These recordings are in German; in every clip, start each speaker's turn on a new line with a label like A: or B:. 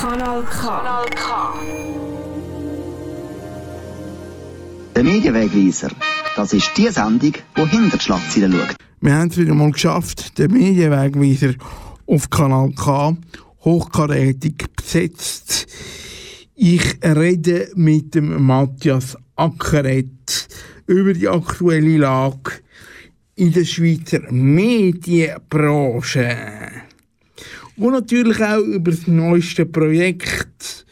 A: Kanal K. Kanal K.
B: Der Medienwegweiser. Das ist die Sendung, die hinter die Schlagzeilen schaut.
C: Wir haben es wieder mal geschafft, den Medienwegweiser auf Kanal K hochkarätig besetzt. Ich rede mit dem Matthias Ackeret über die aktuelle Lage in der Schweizer Medienbranche. Und natürlich auch über das neueste Projekt,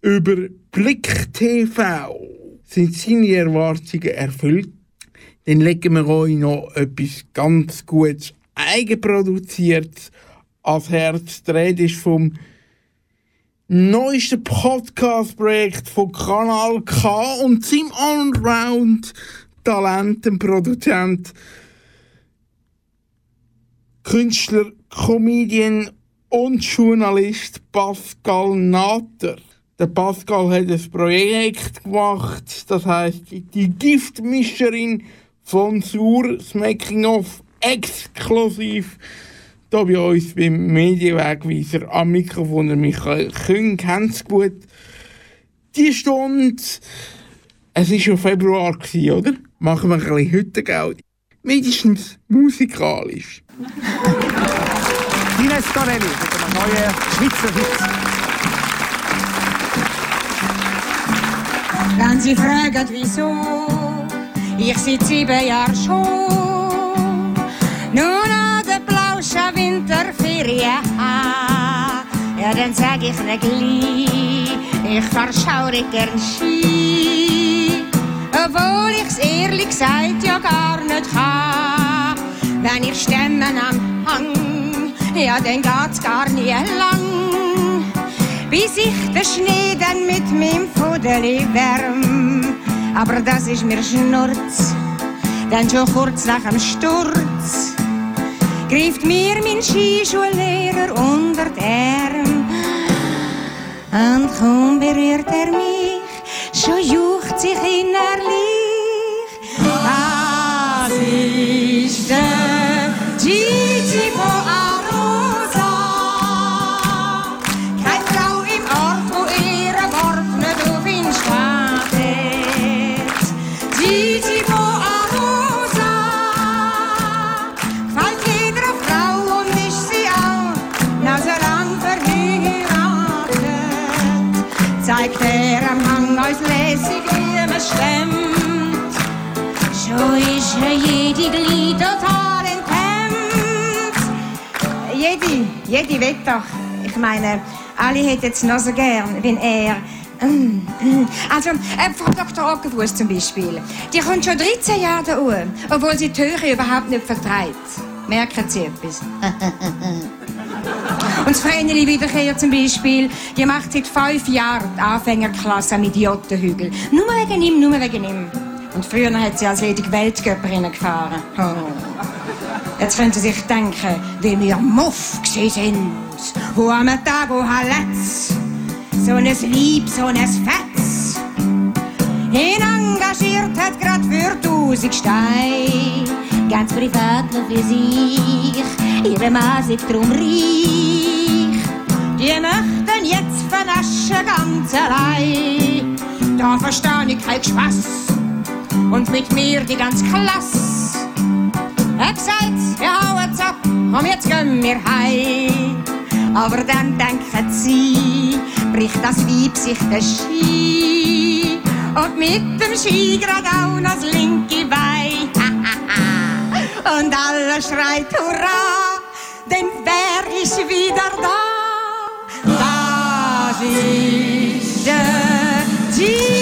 C: über Blick TV. Sind seine Erwartungen erfüllt? Dann legen wir euch noch etwas ganz Gutes, eigenproduziertes ans Herz. Die Rede ist vom neuesten Podcast-Projekt von Kanal K und seinem Allround-Talent, dem Produzent, Künstler, Comedian und Journalist Pascal Natter. Der Pascal hat ein Projekt gemacht, das heißt die Giftmischerin von Sur, das Making-of exklusiv hier bei uns beim Medienwegweiser am Mikrofon der Michael Küng kennt es gut. Die Stunde, es war schon Februar, gewesen, oder? Machen wir ein bisschen Hüttengeld. Mindestens musikalisch.
D: Ines Torelli mit einem neuen Schweizer Hit.
E: Wenn Sie fragen, wieso, ich seit sieben Jahren schon nur an der Plauschen Winterferien ja, dann sag ich Ihnen gleich, ich fahr schaurig gern Ski, obwohl ich's ehrlich gesagt ja gar nicht kann. Wenn ich Stemmen am Hang, ja, dann geht's gar nie lang bis ich den Schnee dann mit meinem Fudeli wärm. Aber das ist mir Schnurz, denn schon kurz nach dem Sturz greift mir mein Skischullehrer unter den Arm. Und kaum berührt er mich, schon jucht sich innerlich. Er jede Glied total enthemmt. Jede, jede will doch. Ich meine, alle hätten es noch so gern, wenn er. Mm, mm. Also, äh, Frau Dr. Ockenfuss zum Beispiel. Die kommt schon 13 Jahre da oben, obwohl sie die Höhe überhaupt nicht vertreibt. Merken Sie etwas? Und das Vreneli Wiederkehr zum Beispiel, die macht seit fünf Jahren die Anfängerklasse am Idiotenhügel. Nur wegen ihm, nur wegen ihm. Und früher hat sie als ledig Weltcuperin gefahren. Oh. Jetzt können Sie sich denken, wie wir Muff sind. Wo am Tag, wo Haletz. So ein Lieb, so ein Fetz. Ihn engagiert hat grad für tausend Steine. Ganz privat nur für sich. Ihre Mann ist drum reich. Die möchten jetzt vernaschen ganz allein. Da verstehe ich kein Spaß. Und mit mir die ganz. Er gesagt, wir hauen's ab, komm jetzt gehen wir heim. Aber dann denken sie, bricht das Weib sich den Ski. Und mit dem Ski grad auch das linke Bein. Und alle schreit Hurra, denn wer ist wieder da? Das ist der Gigi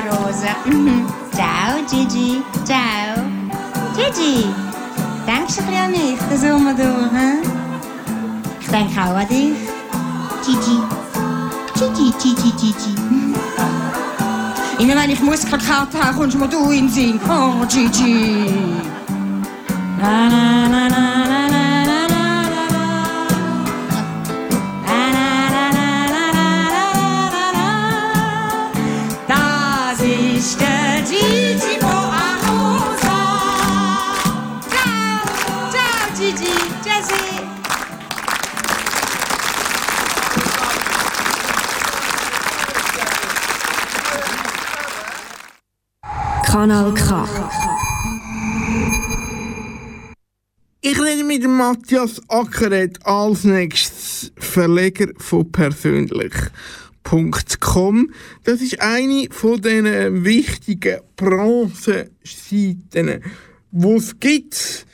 E: Arosa. Mhm. Ciao, Gigi. Ciao. Gigi, denkst ein bisschen an mich, den Sommer durch, hä? Ich denke auch an dich. Gigi. Gigi, Gigi, Gigi. Immer wenn ich Muskelkater habe, kommst du mir du in den Sinn. Oh, Gigi. Na, na, na, na, na,
A: Kanal K.
C: Ich rede mit Matthias Ackeret als nächstes Verleger von persönlich.com. Das ist eine von den wichtigen Branchenseiten, die es gibt.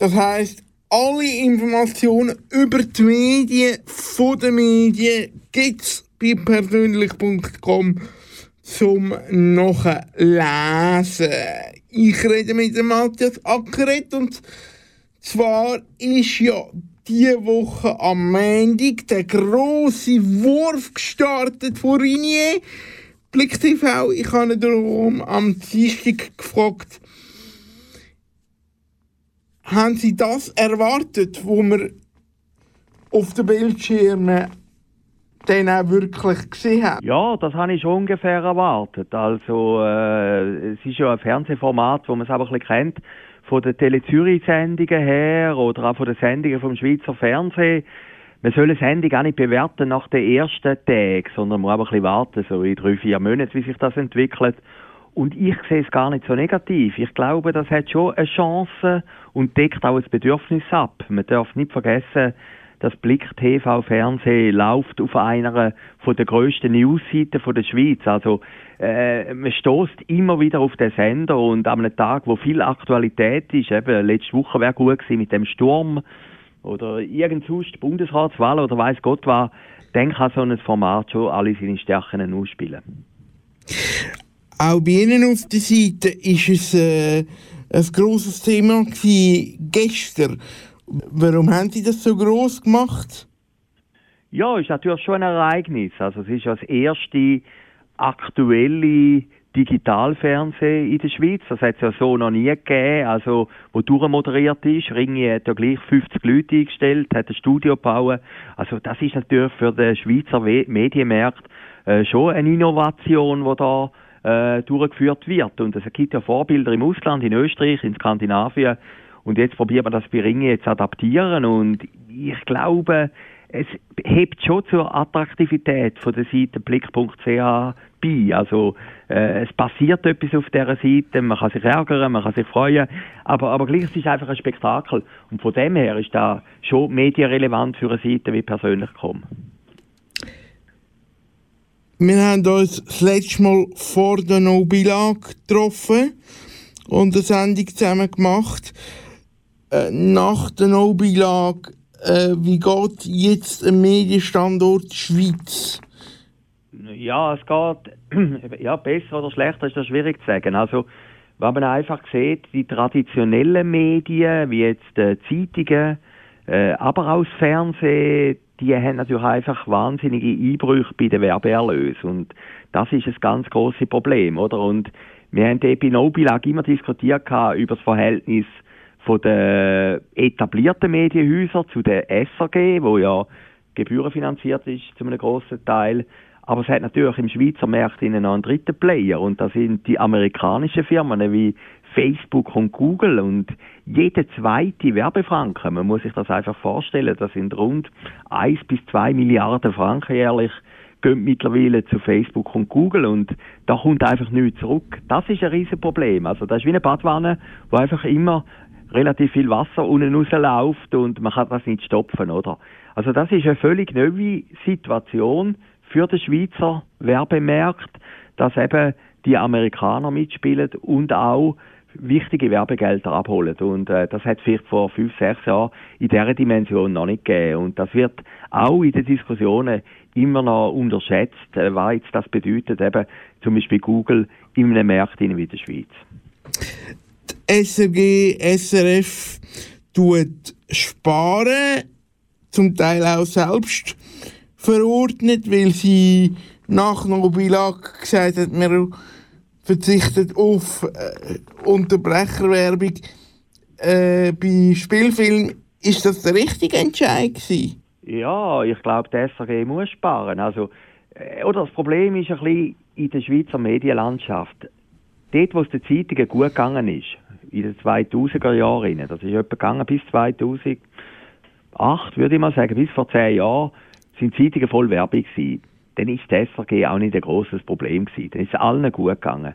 C: Das heißt, alle Informationen über die Medien, von den Medien, gibt es bei persönlich.com zum Nachlesen. Ich rede mit dem Matthias Ackeret und zwar ist ja diese Woche am Montag der grosse Wurf gestartet von Rinier. Blick TV, ich habe ihn darum am Dienstag gefragt, haben Sie das erwartet, wo wir auf den Bildschirmen dann auch wirklich gesehen haben?
F: Ja, das habe ich schon ungefähr erwartet. Also, äh, es ist ja ein Fernsehformat, wo man es aber ein bisschen kennt, von den Tele-Zürich-Sendungen her oder auch von den Sendungen vom Schweizer Fernsehen. Man soll eine Sendung auch nicht bewerten nach den ersten Tagen, sondern man muss aber ein bisschen warten, so in drei, vier Monaten, wie sich das entwickelt. Und ich sehe es gar nicht so negativ. Ich glaube, das hat schon eine Chance und deckt auch ein Bedürfnis ab. Man darf nicht vergessen, das Blick TV Fernsehen läuft auf einer von der grössten Newsseiten von der Schweiz. Also äh, man stoßt immer wieder auf den Sender und an einem Tag, wo viel Aktualität ist, eben letzte Woche wäre gut gewesen mit dem Sturm oder irgend sonst Bundesratswahl oder weiß Gott was, dann kann so ein Format schon alle seine Stärken ausspielen.
C: Auch bei Ihnen auf der Seite ist es äh, ein grosses Thema gewesen, gestern. Warum haben Sie das so groß gemacht?
F: Ja, ist natürlich schon ein Ereignis. Also es ist das erste aktuelle Digitalfernsehen in der Schweiz. Das hat es ja so noch nie gegeben. Also, wo durchmoderiert ist. Ringi hat ja gleich 50 Leute eingestellt, hat ein Studio gebaut. Also, das ist natürlich für den Schweizer We Medienmarkt äh, schon eine Innovation, die da äh, durchgeführt wird. Und es gibt ja Vorbilder im Ausland, in Österreich, in Skandinavien. Und jetzt probiert man das bei Ringi jetzt adaptieren. Und ich glaube, es hebt schon zur Attraktivität von der Seite blick.ch bei. Also äh, es passiert etwas auf dieser Seite, man kann sich ärgern, man kann sich freuen, aber, aber gleich ist es einfach ein Spektakel. Und von dem her ist da schon medienrelevant für eine Seite wie persönlich kommen.
C: Wir haben uns das letzte Mal vor der No-Bilag getroffen und eine Sendung zusammen gemacht. Äh, nach der No-Bilag, äh, wie geht jetzt ein Medienstandort Schweiz?
F: Ja, es geht ja, besser oder schlechter ist das schwierig zu sagen. Also, wenn man einfach sieht, die traditionellen Medien, wie jetzt äh, Zeitungen, äh, aber auch das Fernsehen, die haben natürlich einfach wahnsinnige Einbrüche bei den Werbeerlösen. Und das ist ein ganz großes Problem, oder? Und wir haben bei Nobilag immer diskutiert über das Verhältnis von den etablierten Medienhäusern zu den SRG, wo ja gebührenfinanziert ist zu einem grossen Teil. Aber es hat natürlich im Schweizer Markt einen dritten Player und das sind die amerikanischen Firmen wie Facebook und Google und jede zweite Werbefranken, man muss sich das einfach vorstellen, das sind rund 1 bis 2 Milliarden Franken jährlich, gehen mittlerweile zu Facebook und Google und da kommt einfach nichts zurück. Das ist ein Riesenproblem. Also das ist wie eine Badwanne, wo einfach immer relativ viel Wasser unten rausläuft und man kann das nicht stopfen, oder? Also das ist eine völlig neue Situation für den Schweizer Werbemarkt, dass eben die Amerikaner mitspielen und auch wichtige Werbegelder abholen. Und äh, das hat vielleicht vor fünf, sechs Jahren in dieser Dimension noch nicht gegeben. Und das wird auch in den Diskussionen immer noch unterschätzt, äh, was jetzt das bedeutet, eben zum Beispiel Google in einem Markt wie der Schweiz.
C: Die SRG, SRF tut sparen. zum Teil auch selbst verordnet, weil sie nach Nobilag gesagt hat, wir verzichtet auf äh, Unterbrecherwerbung äh, bei Spielfilmen. Ist das der richtige Entscheid gewesen?
F: Ja, ich glaube, der SRG muss sparen. Also, äh, oder das Problem ist ein bisschen in der Schweizer Medienlandschaft. Dort, wo es den Zeitungen gut gegangen ist, in den 2000er Jahren, das ist etwa gegangen bis 2008, würde ich mal sagen, bis vor zehn Jahren, sind Zeitungen voll Werbung gewesen. Dann ist das SRG auch nicht ein großes Problem gewesen. Dann ist es allen gut gegangen.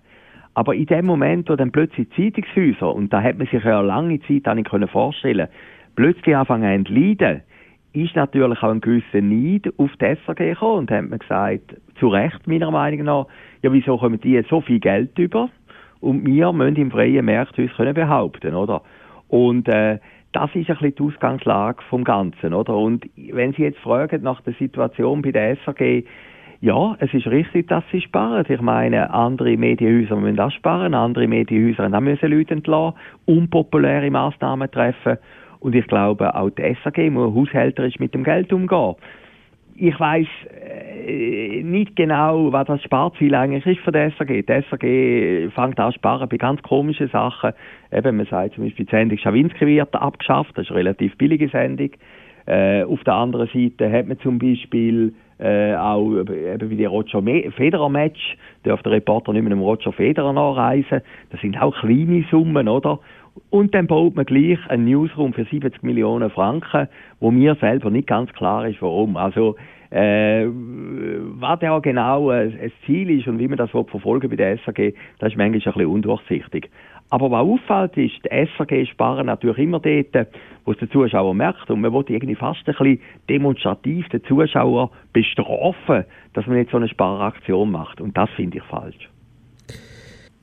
F: Aber in dem Moment, wo dann plötzlich Zeitungshäuser, und da hat man sich ja lange Zeit auch nicht vorstellen plötzlich anfangen zu leiden, ist natürlich auch ein gewisser Neid auf die SRG gekommen und hat man gesagt, zu Recht meiner Meinung nach, ja wieso kommen die so viel Geld über und wir müssen im freien Markt uns können behaupten, oder? Und äh, das ist ein bisschen die Ausgangslage vom Ganzen, oder? Und wenn Sie jetzt fragen nach der Situation bei der SRG, ja, es ist richtig, dass sie sparen. Ich meine, andere Medienhäuser müssen auch sparen, andere Medienhäuser haben auch müssen Leute entlassen, unpopuläre Massnahmen treffen. Und ich glaube, auch die SAG muss haushälterisch mit dem Geld umgehen. Ich weiß äh, nicht genau, was das Sparziel eigentlich ist für die SAG. Die SAG fängt an sparen bei ganz komischen Sachen. Eben, man sagt zum Beispiel, die Sendung Schawinski wird abgeschafft, das ist eine relativ billige Sendung. Äh, auf der anderen Seite hat man zum Beispiel äh, auch eben wie die Roger Federer Match, darf der Reporter nicht mit dem Roger Federer nachreisen. Das sind auch kleine Summen, oder? Und dann baut man gleich einen Newsroom für 70 Millionen Franken, wo mir selber nicht ganz klar ist, warum. Also, äh, was ja genau ein, ein Ziel ist und wie man das verfolgen bei der SAG, das ist manchmal ein bisschen undurchsichtig. Aber was auffällt, ist, die SAG sparen natürlich immer dort, wo es der Zuschauer merkt. Und man will irgendwie fast ein bisschen demonstrativ den Zuschauer bestrafen, dass man nicht so eine Sparaktion macht. Und das finde ich falsch.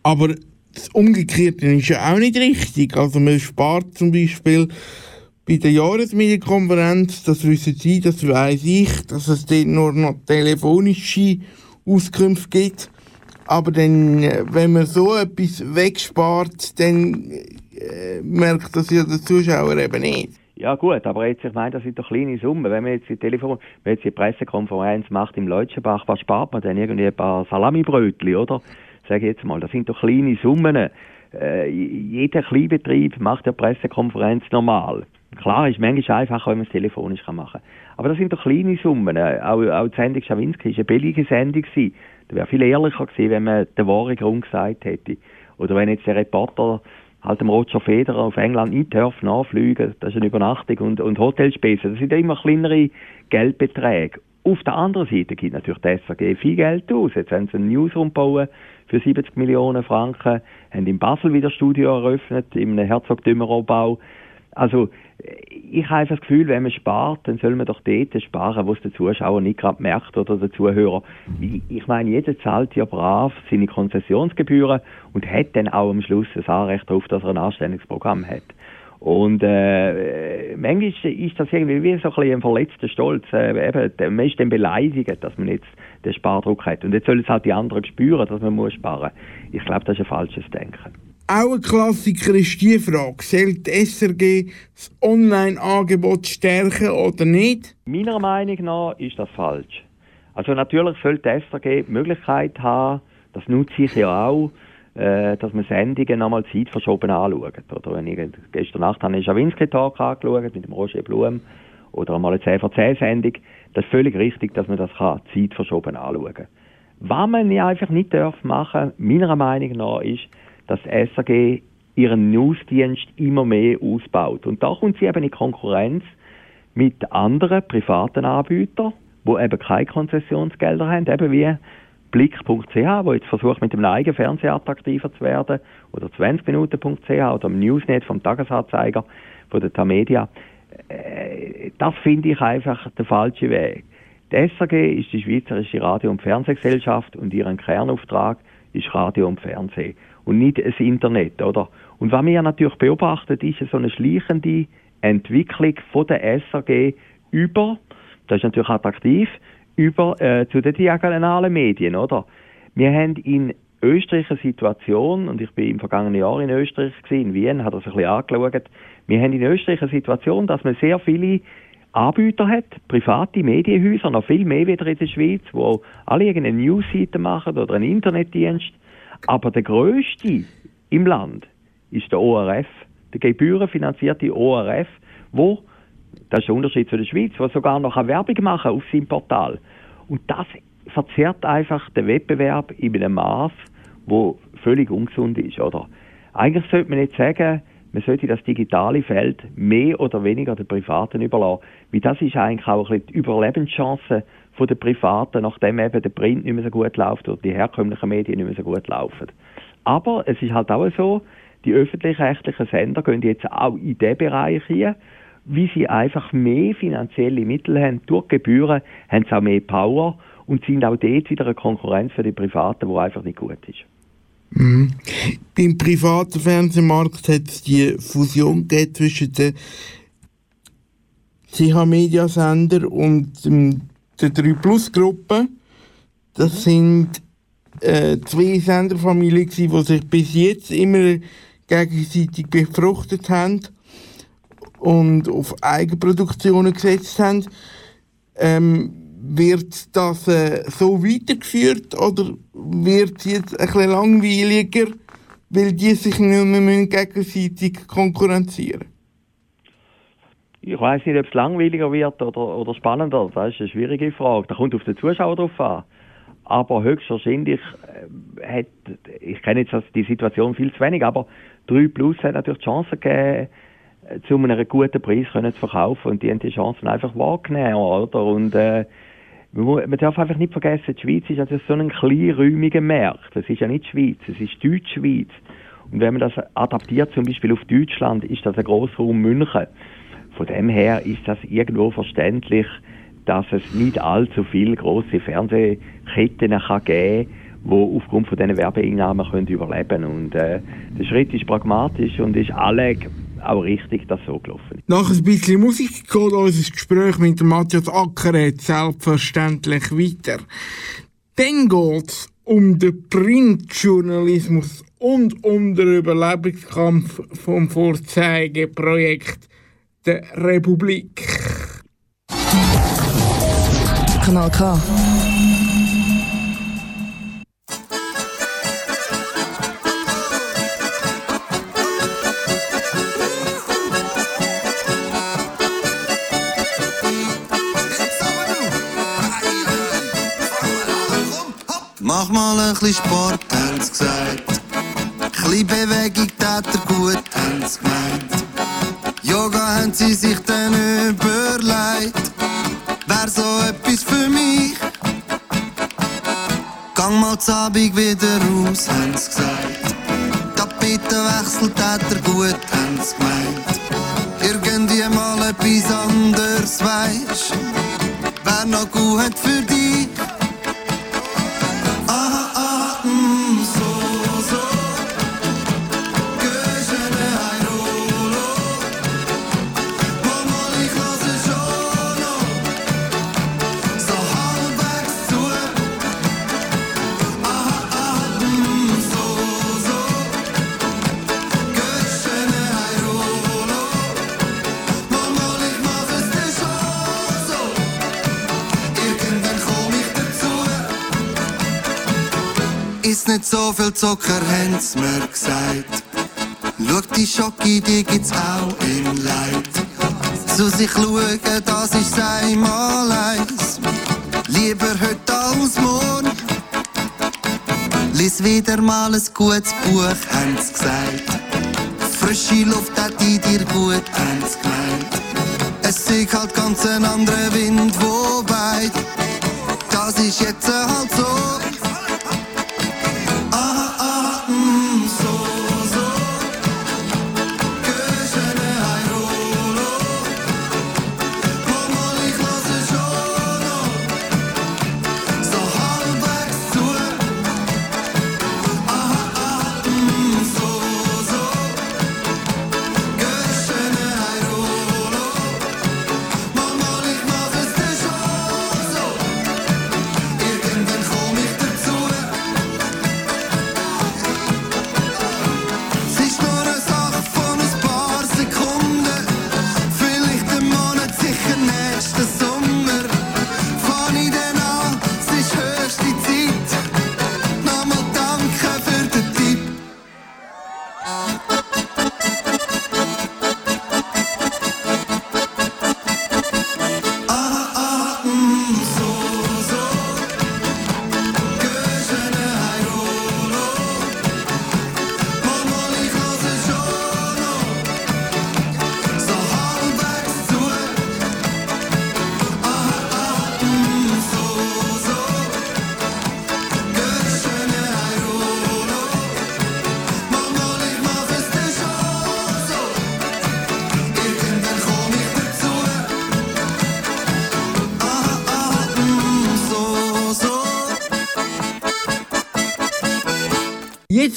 C: Aber das Umgekehrte ist ja auch nicht richtig. Also man spart zum Beispiel bei der Jahresmedienkonferenz, das wissen Sie, das weiß ich, dass es dort nur noch telefonische Auskünfte gibt. Aber dann, wenn man so etwas wegspart, dann äh, merkt das ja der Zuschauer eben nicht.
F: Ja gut, aber jetzt, ich meine, das sind doch kleine Summen. Wenn man jetzt die Telefon, wenn jetzt die Pressekonferenz macht im Leutschenbach, was spart man denn? Irgendwie ein paar Salamibrötchen, oder? sage ich jetzt mal. Das sind doch kleine Summen. Äh, jeder Kleinbetrieb macht eine Pressekonferenz normal. Klar ist manchmal einfacher, wenn man es telefonisch machen kann. Aber das sind doch kleine Summen. Äh, auch, auch die Sendung Schawinski war eine billige Sendung. Das wäre viel ehrlicher gewesen, wenn man den wahren Grund gesagt hätte. Oder wenn jetzt der Reporter halt dem Roger Federer auf England nicht darf nachfliegen, das ist eine Übernachtung und, und Hotelspesen, das sind immer kleinere Geldbeträge. Auf der anderen Seite gibt natürlich die SAG viel Geld aus. Jetzt haben sie einen Newsroom gebaut für 70 Millionen Franken, haben in Basel wieder Studio eröffnet, im Herzog-Dümmerow-Bau. Also, ich habe das Gefühl, wenn man spart, dann soll man doch dort sparen, wo es der Zuschauer nicht gerade merkt oder der Zuhörer. Ich meine, jeder zahlt ja brav seine Konzessionsgebühren und hat dann auch am Schluss das Anrecht darauf, dass er ein Anstellungsprogramm hat. Und äh, manchmal ist das irgendwie wie so ein, bisschen ein verletzter Stolz. Äh, eben, man ist dann beleidigt, dass man jetzt den Spardruck hat. Und jetzt sollen es halt die anderen spüren, dass man muss sparen muss. Ich glaube, das ist ein falsches Denken.
C: Auch ein Klassiker ist die Frage, soll die SRG das Online-Angebot stärken oder nicht?
F: Meiner Meinung nach ist das falsch. Also natürlich sollte die SRG die Möglichkeit haben, das nutze ich ja auch, äh, dass man Sendungen nochmal zeitverschoben anschaut. Oder wenn ich, gestern Nacht habe ich Schawinski-Tag angeschaut mit dem Roger Blum oder einmal eine CVC-Sendung. Das ist völlig richtig, dass man das kann, zeitverschoben anschauen kann. Was man einfach nicht darf machen, meiner Meinung nach, ist, dass die SAG ihren Newsdienst immer mehr ausbaut. Und da kommt sie eben in Konkurrenz mit anderen privaten Anbietern, die eben keine Konzessionsgelder haben, eben wie Blick.ch, wo jetzt versucht, mit dem eigenen Fernseher attraktiver zu werden, oder 20minuten.ch oder im Newsnet vom Tagesanzeiger von der Tamedia. Äh, das finde ich einfach der falsche Weg. Die SAG ist die Schweizerische Radio- und Fernsehgesellschaft und ihren Kernauftrag ist Radio und Fernsehen und nicht das Internet, oder? Und was wir natürlich beobachtet, ist so eine schleichende Entwicklung von der SAG über, das ist natürlich attraktiv, über äh, zu den diagonalen Medien, oder? Wir haben in Österreich eine Situation, und ich bin im vergangenen Jahr in Österreich gewesen, in Wien, hat das ein bisschen angeschaut, wir haben in Österreich eine Situation, dass man sehr viele Anbieter hat, private Medienhäuser, noch viel mehr wieder in der Schweiz, wo alle irgendeine Newsseite machen oder einen Internetdienst. Aber der größte im Land ist der ORF, der gebührenfinanzierte ORF, wo, das ist der Unterschied zu der Schweiz, wo sogar noch eine Werbung machen auf seinem Portal. Und das verzerrt einfach den Wettbewerb in einem Maß, wo völlig ungesund ist, oder? Eigentlich sollte man nicht sagen, man sollte das digitale Feld mehr oder weniger den Privaten überlassen. Weil das ist eigentlich auch ein bisschen die Überlebenschance der Privaten, nachdem eben der Print nicht mehr so gut läuft oder die herkömmlichen Medien nicht mehr so gut laufen. Aber es ist halt auch so, die öffentlich-rechtlichen Sender gehen jetzt auch in diesen Bereich hier, wie sie einfach mehr finanzielle Mittel haben. Durch Gebühren haben sie auch mehr Power und sind auch dort wieder eine Konkurrenz für die Privaten, die einfach nicht gut ist.
C: Mhm. Beim privaten Fernsehmarkt hat es die Fusion zwischen den CH-Media-Sender und ähm, der 3 Plus Gruppe. Das sind äh, zwei Senderfamilien, die sich bis jetzt immer gegenseitig befruchtet haben und auf Eigenproduktionen gesetzt haben. Ähm, wird das äh, so weitergeführt oder wird es jetzt ein bisschen langweiliger, weil die sich nicht mehr gegenseitig konkurrenzieren
F: Ich weiß nicht, ob es langweiliger wird oder, oder spannender. Das ist eine schwierige Frage. Da kommt auf den Zuschauer drauf an. Aber höchstwahrscheinlich äh, hat, ich kenne jetzt die Situation viel zu wenig, aber 3 Plus hat natürlich die Chance gegeben, zu einem guten Preis können zu verkaufen und die haben die Chancen einfach wahrgenommen, oder? Und äh, man darf einfach nicht vergessen, die Schweiz ist also so ein kleinräumiger Markt. Das ist ja nicht die Schweiz, es ist Deutschschweiz. Und wenn man das adaptiert, zum Beispiel auf Deutschland, ist das ein Grossraum München. Von dem her ist das irgendwo verständlich, dass es nicht allzu viele große Fernsehketten kann geben die aufgrund von diesen Werbeeinnahmen können überleben können. Und äh, der Schritt ist pragmatisch und ist alle auch richtig, dass so gelaufen ist.
C: Nach ein bisschen Musik geht unser Gespräch mit Matthias Ackeret selbstverständlich weiter. Dann geht es um den Printjournalismus und um den Überlebenskampf vom Vorzeigeprojekt der Republik.
A: Kanal K.
G: Mach mal ein bisschen Sport, haben sie gesagt. Chli Bewegung tat er gut, haben sie gemeint. Yoga haben sie sich dann überlegt. Wär so etwas für mich. Gang mal Abend wieder raus, haben sie gesagt. Tapetenwechsel tat er gut, haben sie gemeint. Irgendwie mal etwas anderes, weisst. Wär noch gut für dich. Nicht so viel Zucker, haben's mir gesagt. Schau die Schocke, die gibt's auch in Leid. Zu sich schauen, das ist einmal eins. Lieber heute als morgen. Lies wieder mal ein gutes Buch, haben's gesagt. Frische Luft hat in dir gut, haben's gemeint. Es ist halt ganz ein anderer Wind, wo weht. Das ist jetzt halt so.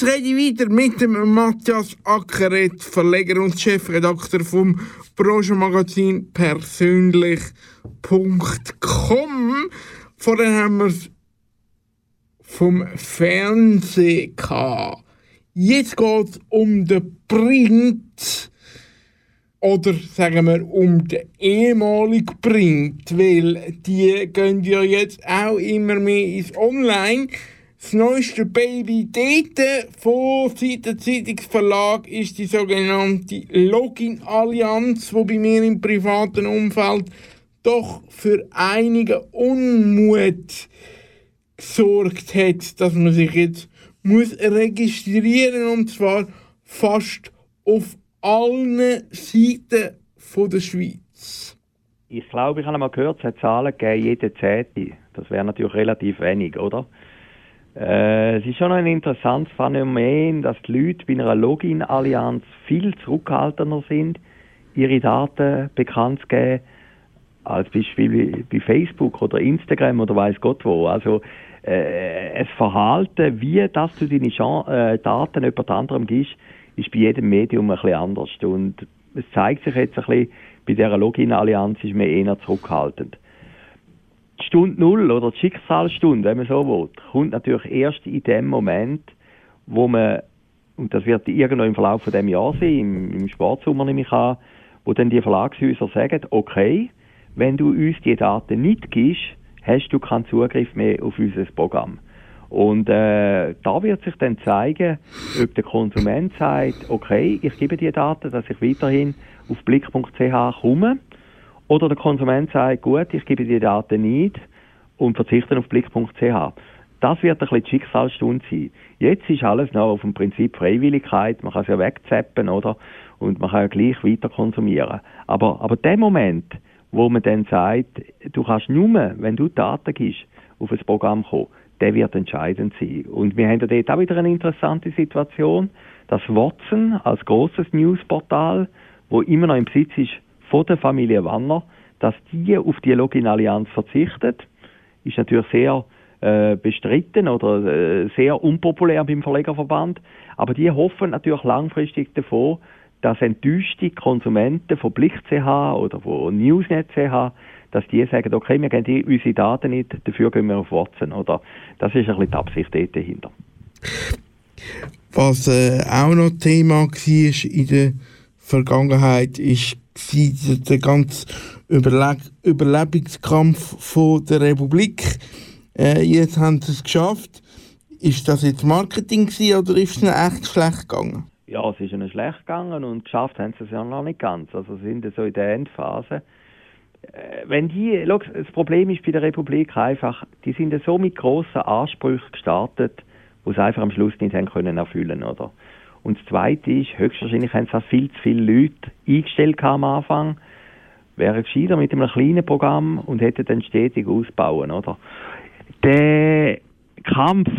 C: Rede ich weiter mit dem Matthias Ackeret, Verleger und Chefredakteur vom Branchenmagazin persönlich.com. Vorher haben wir es vom Fernsehen gehabt. Jetzt geht es um den Print oder sagen wir um den ehemaligen Print, weil die gehen ja jetzt auch immer mehr ins Online. Das neueste Baby dort von Seiten Zeitungsverlag ist die sogenannte Login-Allianz, die bei mir im privaten Umfeld doch für einige Unmut gesorgt hat, dass man sich jetzt muss registrieren und zwar fast auf allen Seiten von der Schweiz.
F: Ich glaube, ich habe mal gehört, es hat Zahlen gegeben, jede Zehnte. Das wäre natürlich relativ wenig, oder? Äh, es ist schon ein interessantes Phänomen, dass die Leute bei einer Login-Allianz viel zurückhaltender sind, ihre Daten bekannt zu geben, als Beispiel bei Facebook oder Instagram oder weiß Gott wo. Also äh, ein Verhalten, wie dass du deine Chan äh, Daten jemand anderem gibst, ist bei jedem Medium ein bisschen anders. Und es zeigt sich jetzt ein bisschen, bei dieser Login-Allianz ist man eher zurückhaltend. Die Stunde Null oder die Schicksalsstunde, wenn man so will, kommt natürlich erst in dem Moment, wo man, und das wird irgendwann im Verlauf von dem Jahr sein, im, im Sportsommer nehme ich an, wo dann die Verlagshäuser sagen, okay, wenn du uns die Daten nicht gibst, hast du keinen Zugriff mehr auf unser Programm. Und äh, da wird sich dann zeigen, ob der Konsument sagt, okay, ich gebe die Daten, dass ich weiterhin auf blick.ch komme. Oder der Konsument sagt, gut, ich gebe die Daten nicht und verzichte auf blick.ch. Das wird ein bisschen die Schicksalsstunde sein. Jetzt ist alles noch auf dem Prinzip Freiwilligkeit. Man kann es ja wegzappen, oder? Und man kann ja gleich weiter konsumieren. Aber, aber der Moment, wo man dann sagt, du kannst nur, wenn du Daten gibst, auf ein Programm kommen, der wird entscheidend sein. Und wir haben ja dort auch wieder eine interessante Situation, dass Watson als großes Newsportal, wo immer noch im Besitz ist von der Familie Wanner, dass die auf die Login-Allianz verzichtet, ist natürlich sehr äh, bestritten oder äh, sehr unpopulär beim Verlegerverband. Aber die hoffen natürlich langfristig davon, dass enttäuschte Konsumenten von Blick.ch oder von Newsnet.ch dass die sagen, okay, wir geben die, unsere Daten nicht, dafür gehen wir auf Watson. Oder? Das ist ein bisschen die Absicht dahinter.
C: Was äh, auch noch Thema war in der Vergangenheit, ist der ganze Überle Überlebungskampf von der Republik. Äh, jetzt haben sie es geschafft. Ist das jetzt Marketing gewesen, oder ist es echt schlecht gegangen?
F: Ja, es ist ihnen schlecht gegangen und geschafft haben sie es ja noch nicht ganz. Also sind so in der Endphase. Äh, wenn die, schau, das Problem ist bei der Republik einfach, die sind so mit grossen Ansprüchen gestartet, wo sie einfach am Schluss nicht haben können erfüllen, oder? Und das Zweite ist, höchstwahrscheinlich haben sie auch viel zu viele Leute eingestellt am Anfang, wären gescheiter mit einem kleinen Programm und hätten dann stetig ausbauen, oder? Der Kampf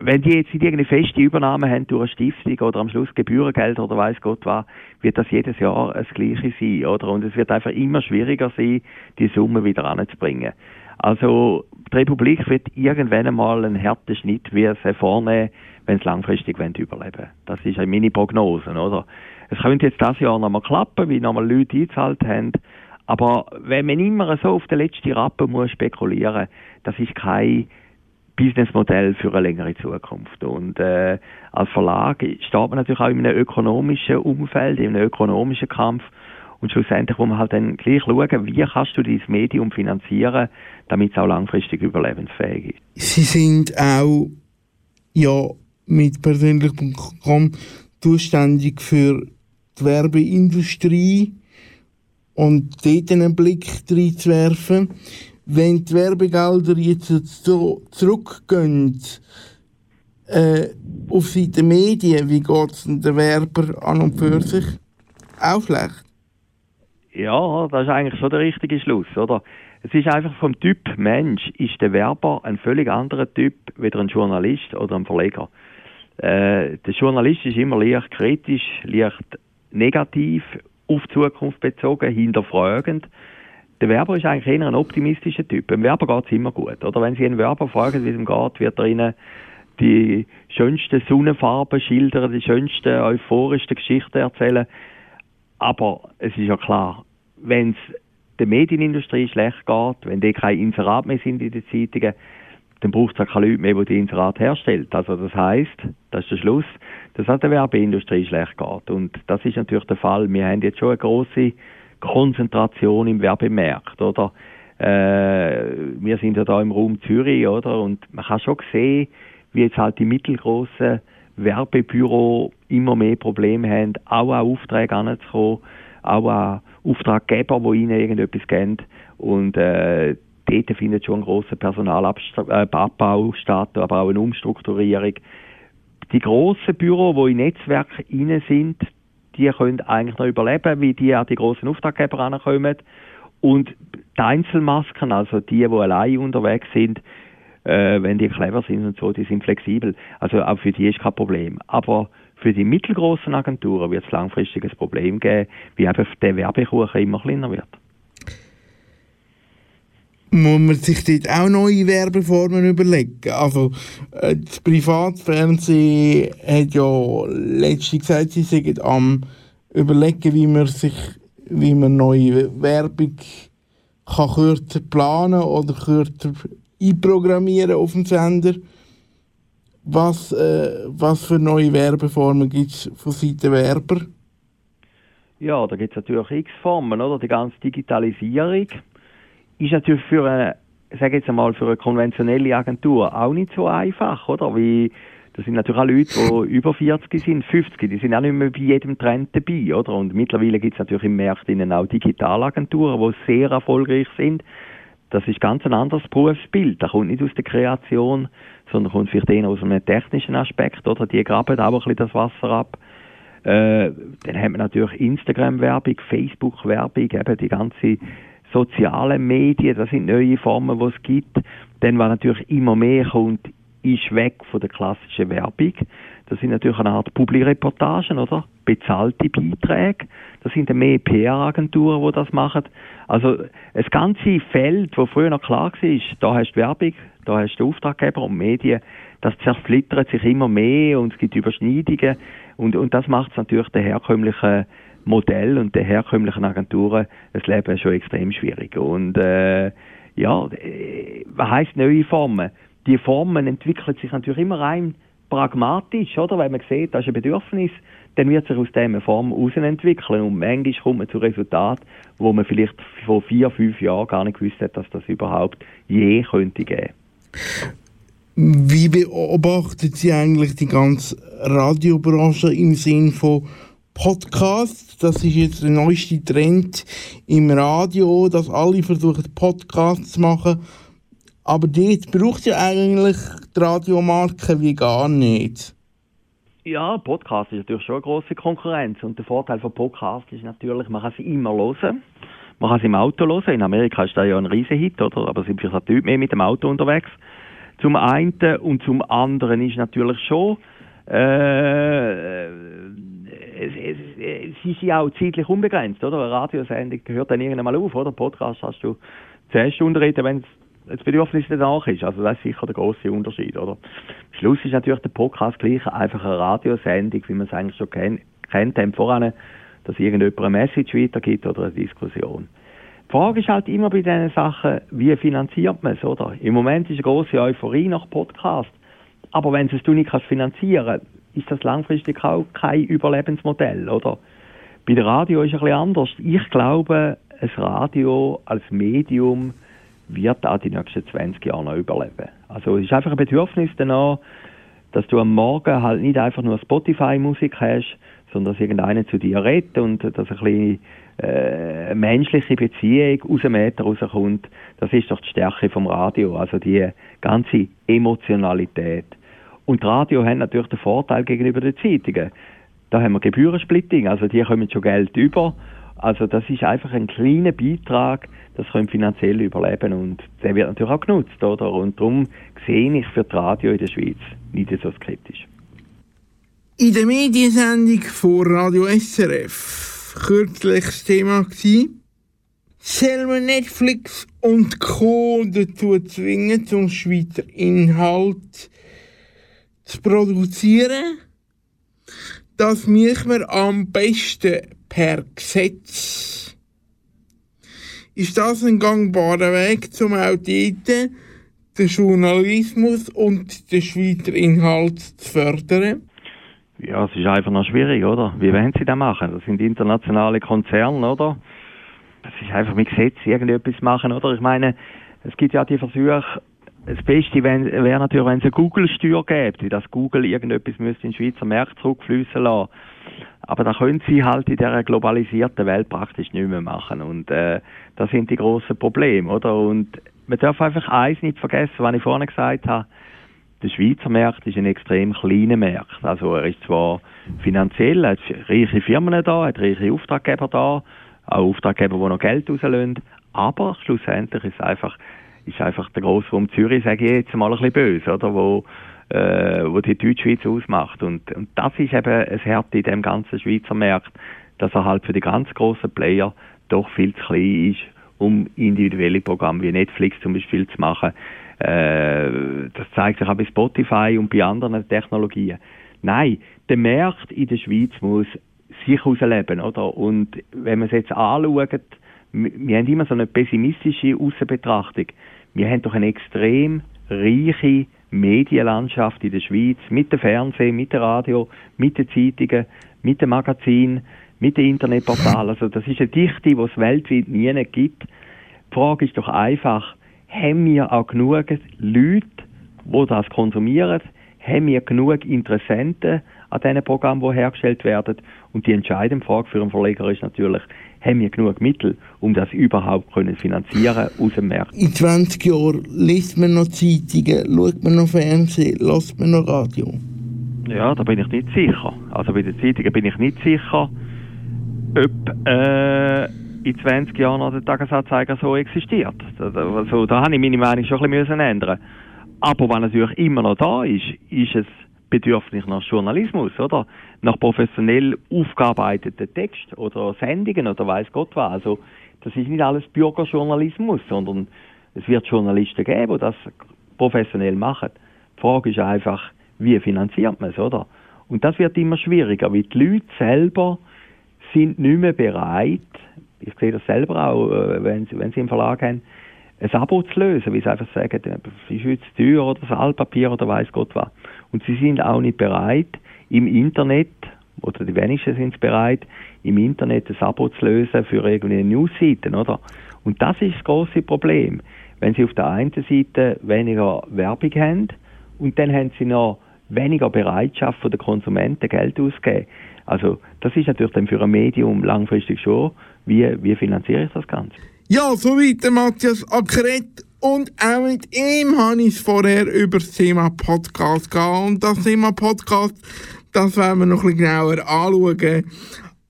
F: wenn die jetzt irgendeine feste Übernahme haben durch eine Stiftung oder am Schluss Gebührengeld oder weiß Gott was, wird das jedes Jahr das Gleiche sein, oder? Und es wird einfach immer schwieriger sein, die Summe wieder anzubringen. Also, die Republik wird irgendwann einmal einen harten Schnitt wie sie vornehmen, wenn sie langfristig überleben wollen. Das ist eine meine Prognose, oder? Es könnte jetzt das Jahr nochmal klappen, wie nochmal Leute eingezahlt haben, aber wenn man immer so auf den letzten Rappen muss spekulieren, das ist kein Businessmodell für eine längere Zukunft. Und äh, als Verlag steht man natürlich auch in einem ökonomischen Umfeld, in einem ökonomischen Kampf. Und schlussendlich muss man halt dann gleich schauen, wie kannst du dieses Medium finanzieren, damit es auch langfristig überlebensfähig
C: ist. Sie sind auch ja mit persönlich.com zuständig für die Werbeindustrie und dort einen Blick reinzuwerfen wenn die Werbegelder jetzt so zurückgehen äh, auf Seite Medien, wie geht es den Werber an und für sich? Auch schlecht.
F: Ja, das ist eigentlich schon der richtige Schluss, oder? Es ist einfach vom Typ Mensch ist der Werber ein völlig anderer Typ wie ein Journalist oder ein Verleger. Äh, der Journalist ist immer leicht kritisch, leicht negativ, auf die Zukunft bezogen, hinterfragend der Werber ist eigentlich eher ein optimistischer Typ. Dem Werber geht es immer gut. Oder wenn Sie einen Werber fragen, wie es ihm geht, wird er Ihnen die schönsten Sonnenfarben schildern, die schönsten, euphorischsten Geschichten erzählen. Aber es ist ja klar, wenn es der Medienindustrie schlecht geht, wenn die keine Inserat mehr sind in den Zeitungen, dann braucht es auch keine Leute mehr, die die Inserat herstellt. Also das heißt, das ist der Schluss, dass auch der Werbeindustrie schlecht geht. Und das ist natürlich der Fall. Wir haben jetzt schon eine große Konzentration im Werbemarkt, oder? Äh, wir sind ja da im Raum Zürich, oder? Und man kann schon sehen, wie jetzt halt die mittelgroßen Werbebüro immer mehr Probleme haben, auch an Aufträge anzukommen, auch an Auftraggeber, die ihnen irgendetwas geben. Und äh, dort findet schon ein grosser Personalabbau äh, statt, aber auch eine Umstrukturierung. Die grossen Büros, die in Netzwerk rein sind, die können eigentlich noch überleben, wie die an die grossen Auftraggeber ankommen. Und die Einzelmasken, also die, die allein unterwegs sind, äh, wenn die clever sind und so, die sind flexibel. Also auch für die ist kein Problem. Aber für die mittelgroßen Agenturen wird es langfristig ein Problem geben, wie einfach der Werbekuchen immer kleiner wird.
C: Muss man sich dort auch neue Werbeformen überlegen? Also, äh, das Privatfernsehen hat ja letztens gesagt, sie sind am überlegen, wie man sich, wie man neue Werbung kann kürzer planen oder kürzer einprogrammieren auf dem Sender. Was, äh, was für neue Werbeformen gibt es von Seiten Werber?
F: Ja, da gibt es natürlich x Formen, oder? Die ganze Digitalisierung ist natürlich für eine, sage jetzt einmal, für eine konventionelle Agentur auch nicht so einfach, oder? Wie, das sind natürlich auch Leute, die über 40 sind, 50, die sind auch nicht mehr bei jedem Trend dabei, oder? Und mittlerweile gibt es natürlich im Markt auch Digitalagenturen, die sehr erfolgreich sind das ist ganz ein anderes Berufsbild. Das kommt nicht aus der Kreation, sondern kommt vielleicht eher aus einem technischen Aspekt, oder? Die graben auch ein bisschen das Wasser ab. Äh, dann haben wir natürlich Instagram-Werbung, Facebook-Werbung, eben die ganze sozialen Medien, das sind neue Formen, die es gibt. Dann, was natürlich immer mehr kommt, ist weg von der klassischen Werbung. Das sind natürlich eine Art Publi-Reportagen, oder? Bezahlte Beiträge. Das sind dann mehr PR-Agenturen, die das machen. Also, das ganze Feld, wo früher noch klar war, da hast du Werbung, da hast du Auftraggeber und Medien, das zerflittert sich immer mehr und es gibt Überschneidungen. Und, und das macht es natürlich den herkömmlichen Modell und den herkömmlichen Agenturen das Leben schon extrem schwierig. Und, äh, ja, äh, was heisst neue Formen? Die Formen entwickeln sich natürlich immer rein pragmatisch, oder? Wenn man sieht, das ist ein Bedürfnis, dann wird sich aus dieser Form entwickeln und manchmal kommt man zu Resultaten, wo man vielleicht vor vier, fünf Jahren gar nicht gewusst hat, dass das überhaupt je könnte geben.
C: Wie beobachtet Sie eigentlich die ganze Radiobranche im Sinn von Podcasts? Das ist jetzt der neueste Trend im Radio, dass alle versuchen Podcasts zu machen aber dort braucht ja eigentlich die Radiomarke wie gar nicht.
F: Ja, Podcast ist natürlich schon eine grosse Konkurrenz. Und der Vorteil von Podcast ist natürlich, man kann sie immer hören. Man kann sie im Auto hören. In Amerika ist das ja ein Riesenhit, oder? Aber sind vielleicht Leute mehr mit dem Auto unterwegs. Zum einen und zum anderen ist natürlich schon, äh, es ist ja auch zeitlich unbegrenzt, oder? Eine Radiosendung hört dann irgendwann mal auf, oder? Podcast hast du 10 Stunden reden, wenn das Bedürfnis danach ist. Also das ist sicher der große Unterschied, oder? Am Schluss ist natürlich der Podcast gleich einfach eine Radiosendung, wie man es eigentlich schon kennt, kennt haben voran, dass irgendjemand eine Message weitergibt oder eine Diskussion. Die Frage ist halt immer bei diesen Sachen, wie finanziert man es, oder? Im Moment ist eine große Euphorie nach Podcast. Aber wenn es du nicht kannst finanzieren, ist das langfristig auch kein Überlebensmodell, oder? Bei der Radio ist es ein anders. Ich glaube, ein Radio als Medium wird auch die nächsten 20 Jahre noch überleben. Also es ist einfach ein Bedürfnis danach, dass du am Morgen halt nicht einfach nur Spotify-Musik hast, sondern dass irgendeiner zu dir redet und dass ein bisschen äh, menschliche Beziehung aus dem Meter rauskommt. Das ist doch die Stärke vom Radio, also die ganze Emotionalität. Und Radio hat natürlich den Vorteil gegenüber den Zeitungen. Da haben wir Gebührensplitting, also die kommen schon Geld über. Also das ist einfach ein kleiner Beitrag, das können finanziell überleben und der wird natürlich auch genutzt, oder? Und darum sehe ich für das Radio in der Schweiz nicht so skeptisch.
C: In der Mediensendung von Radio SRF kürzlich das Thema gewesen, selber Netflix und Co. dazu zwingen, zum Schweizer Inhalt zu produzieren. Das machen wir am besten per Gesetz. Ist das ein gangbarer Weg, zum dort den Journalismus und den Schweizer Inhalt zu fördern?
F: Ja, es ist einfach noch schwierig, oder? Wie wollen sie das machen? Das sind internationale Konzerne, oder? Es ist einfach mit Gesetz irgendetwas machen, oder? Ich meine, es gibt ja die Versuche, das Beste wäre natürlich, wenn es eine Google-Steuer gäbe, wie das Google irgendetwas müsste in den Schweizer Markt zurückfließen lassen. Aber da können sie halt in dieser globalisierten Welt praktisch nicht mehr machen. Und äh, das sind die grossen Probleme, oder? Und man darf einfach eins nicht vergessen, was ich vorhin gesagt habe. Der Schweizer Markt ist ein extrem kleiner Markt. Also er ist zwar finanziell, hat reiche Firmen da, hat reiche Auftraggeber da, auch Auftraggeber, die noch Geld rauslösen, aber schlussendlich ist einfach ist einfach der Grossraum Zürich, sage ich jetzt mal ein bisschen böse, oder, wo, äh, wo die Deutschschweiz ausmacht. Und, und das ist eben ein Härte in dem ganzen Schweizer Markt, dass er halt für die ganz grossen Player doch viel zu klein ist, um individuelle Programme wie Netflix zum Beispiel zu machen. Äh, das zeigt sich auch bei Spotify und bei anderen Technologien. Nein, der Markt in der Schweiz muss sich ausleben, oder? Und wenn man es jetzt anschaut, wir haben immer so eine pessimistische Außenbetrachtung wir haben doch eine extrem reiche Medienlandschaft in der Schweiz mit dem Fernsehen, mit dem Radio, mit den Zeitungen, mit dem Magazin, mit dem Internetportal. Also das ist eine Dichte, die es weltweit nie gibt. Die Frage ist doch einfach, haben wir auch genug Leute, die das konsumieren? Haben wir genug Interessenten an diesen Programmen, die hergestellt werden? Und die entscheidende Frage für einen Verleger ist natürlich, haben wir genug Mittel, um das überhaupt können finanzieren aus dem Markt.
C: In 20 Jahren liest man noch Zeitungen, schaut man noch Fernsehen, lässt man noch Radio?
F: Ja, da bin ich nicht sicher. Also bei den Zeitungen bin ich nicht sicher, ob äh, in 20 Jahren noch der Tagesanzeiger so existiert. Also, da habe ich meine Meinung schon ein bisschen ändern Aber was natürlich immer noch da ist, ist es Bedürfnis nach Journalismus, oder? Nach professionell aufgearbeiteten Text oder Sendungen oder weiß Gott was. Also, das ist nicht alles Bürgerjournalismus, sondern es wird Journalisten geben, die das professionell machen. Die Frage ist einfach, wie finanziert man es, oder? Und das wird immer schwieriger, weil die Leute selber sind nicht mehr bereit, ich sehe das selber auch, äh, wenn sie, wenn sie im Verlag haben, ein Abo zu lösen, wie sie einfach sagen, das ist jetzt teuer oder das Altpapier oder weiß Gott was. Und sie sind auch nicht bereit, im Internet, oder die wenigsten sind bereit, im Internet ein Abo zu lösen für irgendeine Newsseiten, oder? Und das ist das große Problem. Wenn sie auf der einen Seite weniger Werbung haben und dann haben sie noch weniger Bereitschaft von den Konsumenten Geld auszugeben. Also das ist natürlich dann für ein Medium langfristig schon, wie, wie finanziere ich das Ganze?
C: Ja, so weiter Matthias Ackeret. Und auch mit ihm habe ich vorher über das Thema Podcast gehabt. Und das Thema Podcast, das werden wir noch ein bisschen genauer anschauen.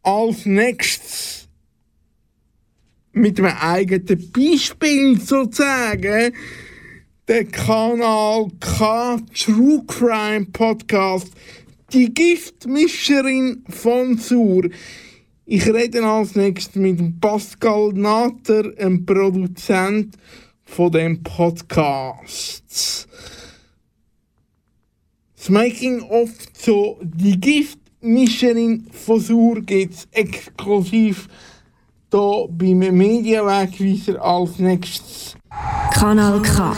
C: Als nächstes mit einem eigenen Beispiel sozusagen der Kanal K True Crime Podcast, die Giftmischerin von Sur. Ich rede als nächstes mit Pascal Natter, einem Produzent von dem Podcast. Das Making of zu die Giftmischerin von Sur gibt es exklusiv hier beim Medienwegweiser als nächstes.
A: Kanal K.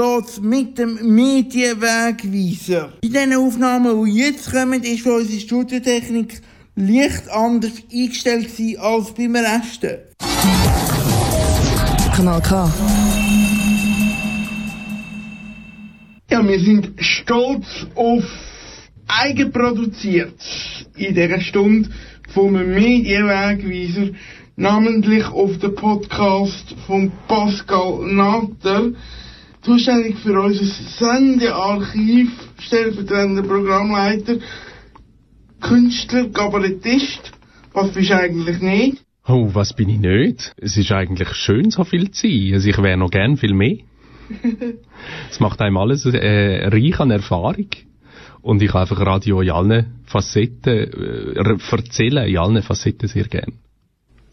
C: geht's mit dem Medienwegweiser. In diesen Aufnahmen, die jetzt kommen, ist für unsere Studiotechnik leicht anders eingestellt als beim Resten.
A: Kanal K.
C: Ja, wir sind stolz auf eigenproduziert in dieser Stunde vom Medienwegweiser, namentlich auf den Podcast von Pascal Natter, zuständig für unser Sendearchiv, stellvertretender Programmleiter, Künstler, Kabarettist. Was bist du eigentlich nicht?
H: Oh, was bin ich nicht? Es ist eigentlich schön, so viel zu sein. Also ich wäre noch gern viel mehr. Es macht einem alles äh, reich an Erfahrung. Und ich kann einfach Radio in allen Facetten äh, erzählen, in allen Facetten sehr gern.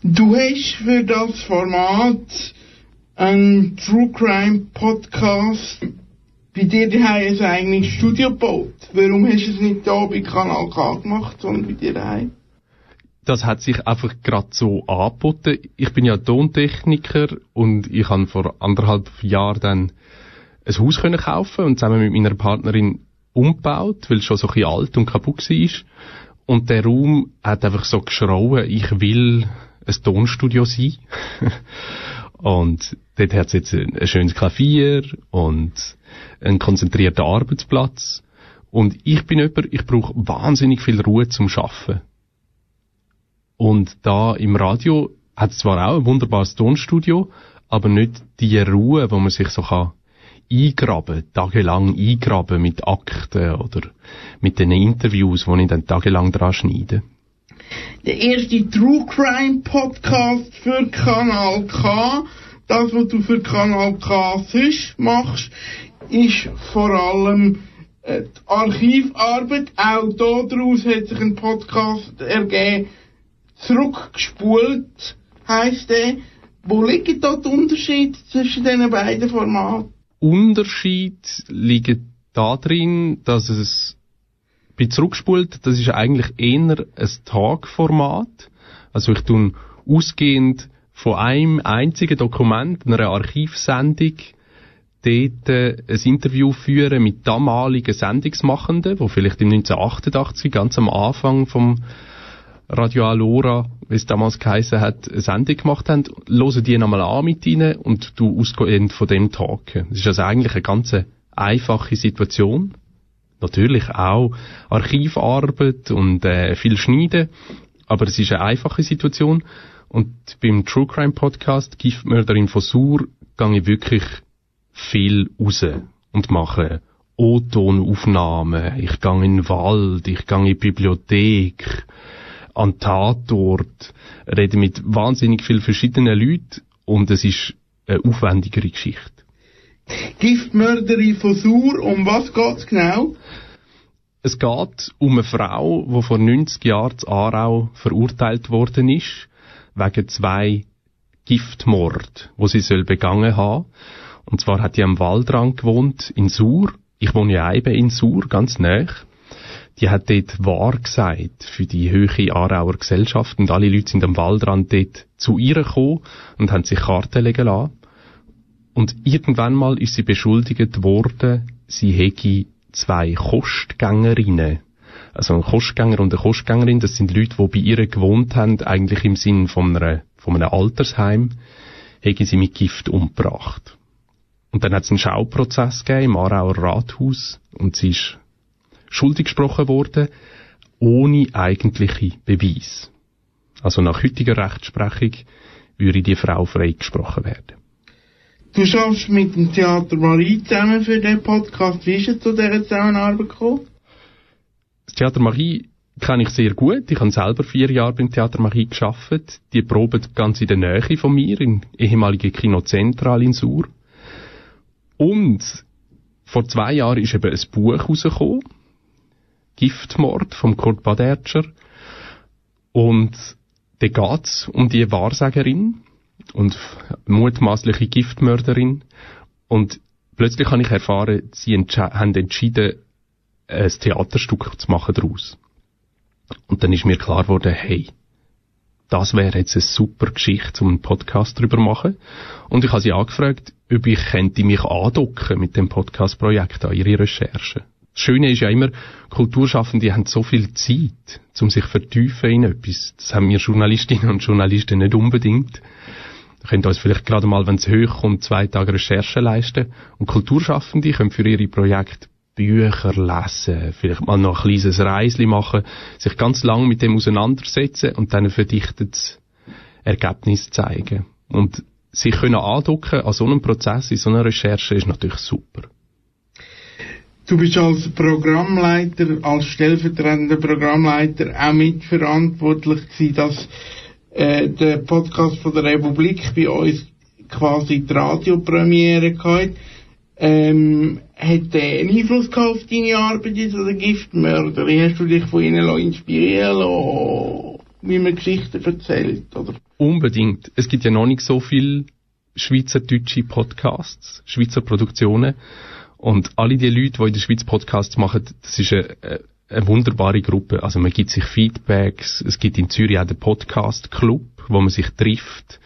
C: Du hast für das Format einen True Crime Podcast bei dir daheim ein eigenes Studio gebaut. Warum hast du es nicht da bei Kanal K gemacht, sondern bei dir daheim?
H: Das hat sich einfach gerade so angeboten. Ich bin ja Tontechniker und ich habe vor anderthalb Jahren dann ein Haus können kaufen und zusammen mit meiner Partnerin umgebaut, weil es schon so ein bisschen alt und kaputt war. Und der Raum hat einfach so geschrauen, ich will ein Tonstudio sein. und dort hat es jetzt ein schönes Klavier und einen konzentrierten Arbeitsplatz. Und ich bin jemand, ich brauche wahnsinnig viel Ruhe zum Schaffen. Und da im Radio hat es zwar auch ein wunderbares Tonstudio, aber nicht die Ruhe, wo man sich so kann eingraben, tagelang eingraben mit Akten oder mit den Interviews, wo ich dann tagelang dran schneide.
C: Der erste True Crime Podcast für Kanal K. Das, was du für Kanal K sonst machst, ist vor allem äh, die Archivarbeit. Auch daraus hat sich ein Podcast ergeben. Zurückgespult heisst der. Wo liegt da der Unterschied zwischen diesen beiden Formaten?
H: Unterschied liegt darin, dass es bei zurückspult, das ist eigentlich eher ein Tagformat. Also ich tue ausgehend von einem einzigen Dokument, einer Archivsendung, dort äh, ein Interview führen mit damaligen Sendungsmachenden, wo vielleicht im 1988 ganz am Anfang vom Radio Alora, wie es damals geheißen hat, eine Sendung gemacht haben, hören die nochmal an mit ihnen und du ausgehend von dem talken. Das ist also eigentlich eine ganz einfache Situation. Natürlich auch Archivarbeit und äh, viel Schneiden, aber es ist eine einfache Situation. Und beim True Crime Podcast Giftmörderin von Sur gehe ich wirklich viel raus und mache O-Tonaufnahmen. Ich gehe in den Wald, ich gehe in die Bibliothek, an Tatort, rede mit wahnsinnig vielen verschiedenen Leuten und es ist eine aufwendigere Geschichte.
C: Giftmörderin von Sur, um was geht's genau?
H: Es geht um eine Frau, die vor 90 Jahren zu Aarau verurteilt worden ist, wegen zwei Giftmord, wo sie soll begangen haben. Und zwar hat die am Waldrand gewohnt, in Sur. Ich wohne ja eben in Sur, ganz nah. Die hat dort wahr gesagt für die höhere Aarauer Gesellschaft und alle Leute sind am Waldrand dort zu ihr gekommen und haben sich Karten legen lassen. Und irgendwann mal ist sie beschuldigt worden, sie hätte zwei Kostgängerinnen. Also ein Kostgänger und eine Kostgängerin, das sind Leute, die bei ihr gewohnt haben, eigentlich im Sinn von, von einem Altersheim, hätte sie mit Gift umgebracht. Und dann hat es einen Schauprozess gegeben im Aarauer Rathaus und sie ist schuldig gesprochen worden, ohne eigentliche Beweis. Also nach heutiger Rechtsprechung würde die Frau freigesprochen werden.
C: Du schaffst mit dem Theater Marie zusammen für den Podcast. Wie ist es zu dieser Zusammenarbeit gekommen?
H: Das Theater Marie kenne ich sehr gut. Ich habe selber vier Jahre beim Theater Marie geschafft. Die proben ganz in der Nähe von mir, im ehemaligen Kino Zentral in Sur. Und vor zwei Jahren ist eben ein Buch rausgekommen. Giftmord vom Kurt Badertscher. Und da geht's um die Wahrsagerin und mutmaßliche Giftmörderin. Und plötzlich habe ich erfahren, sie entsche haben entschieden, ein Theaterstück zu machen daraus. Und dann ist mir klar geworden, hey, das wäre jetzt eine super Geschichte, um einen Podcast darüber zu machen. Und ich habe sie angefragt, ob ich könnte mich andocken mit dem Podcast-Projekt an ihre Recherchen. Das Schöne ist ja immer, Kulturschaffende haben so viel Zeit, um sich vertiefen in etwas. Das haben wir Journalistinnen und Journalisten nicht unbedingt. Könnt uns vielleicht gerade mal, wenn es hochkommt, zwei Tage Recherche leisten. Und Kulturschaffende können für ihre Projekte Bücher lesen, vielleicht mal noch ein kleines Reisli machen, sich ganz lang mit dem auseinandersetzen und dann ein verdichtetes Ergebnis zeigen. Und sich können andocken an so einem Prozess, in so einer Recherche, ist natürlich super.
C: Du bist als Programmleiter, als stellvertretender Programmleiter auch mitverantwortlich gewesen, dass äh, der Podcast von der Republik bei uns quasi die Radiopremiere gehabt. Ähm, hat der einen Einfluss gehabt auf deine Arbeit jetzt oder Giftmörder? Hast du dich von ihnen inspirieren lassen, wie man Geschichten erzählt? Oder?
H: Unbedingt. Es gibt ja noch nicht so viele schweizerdeutsche Podcasts, Schweizer Produktionen. Und alle die Leute, die in der Schweiz Podcasts machen, das ist eine, eine wunderbare Gruppe. Also man gibt sich Feedbacks. Es gibt in Zürich auch den Podcast Club, wo man sich trifft,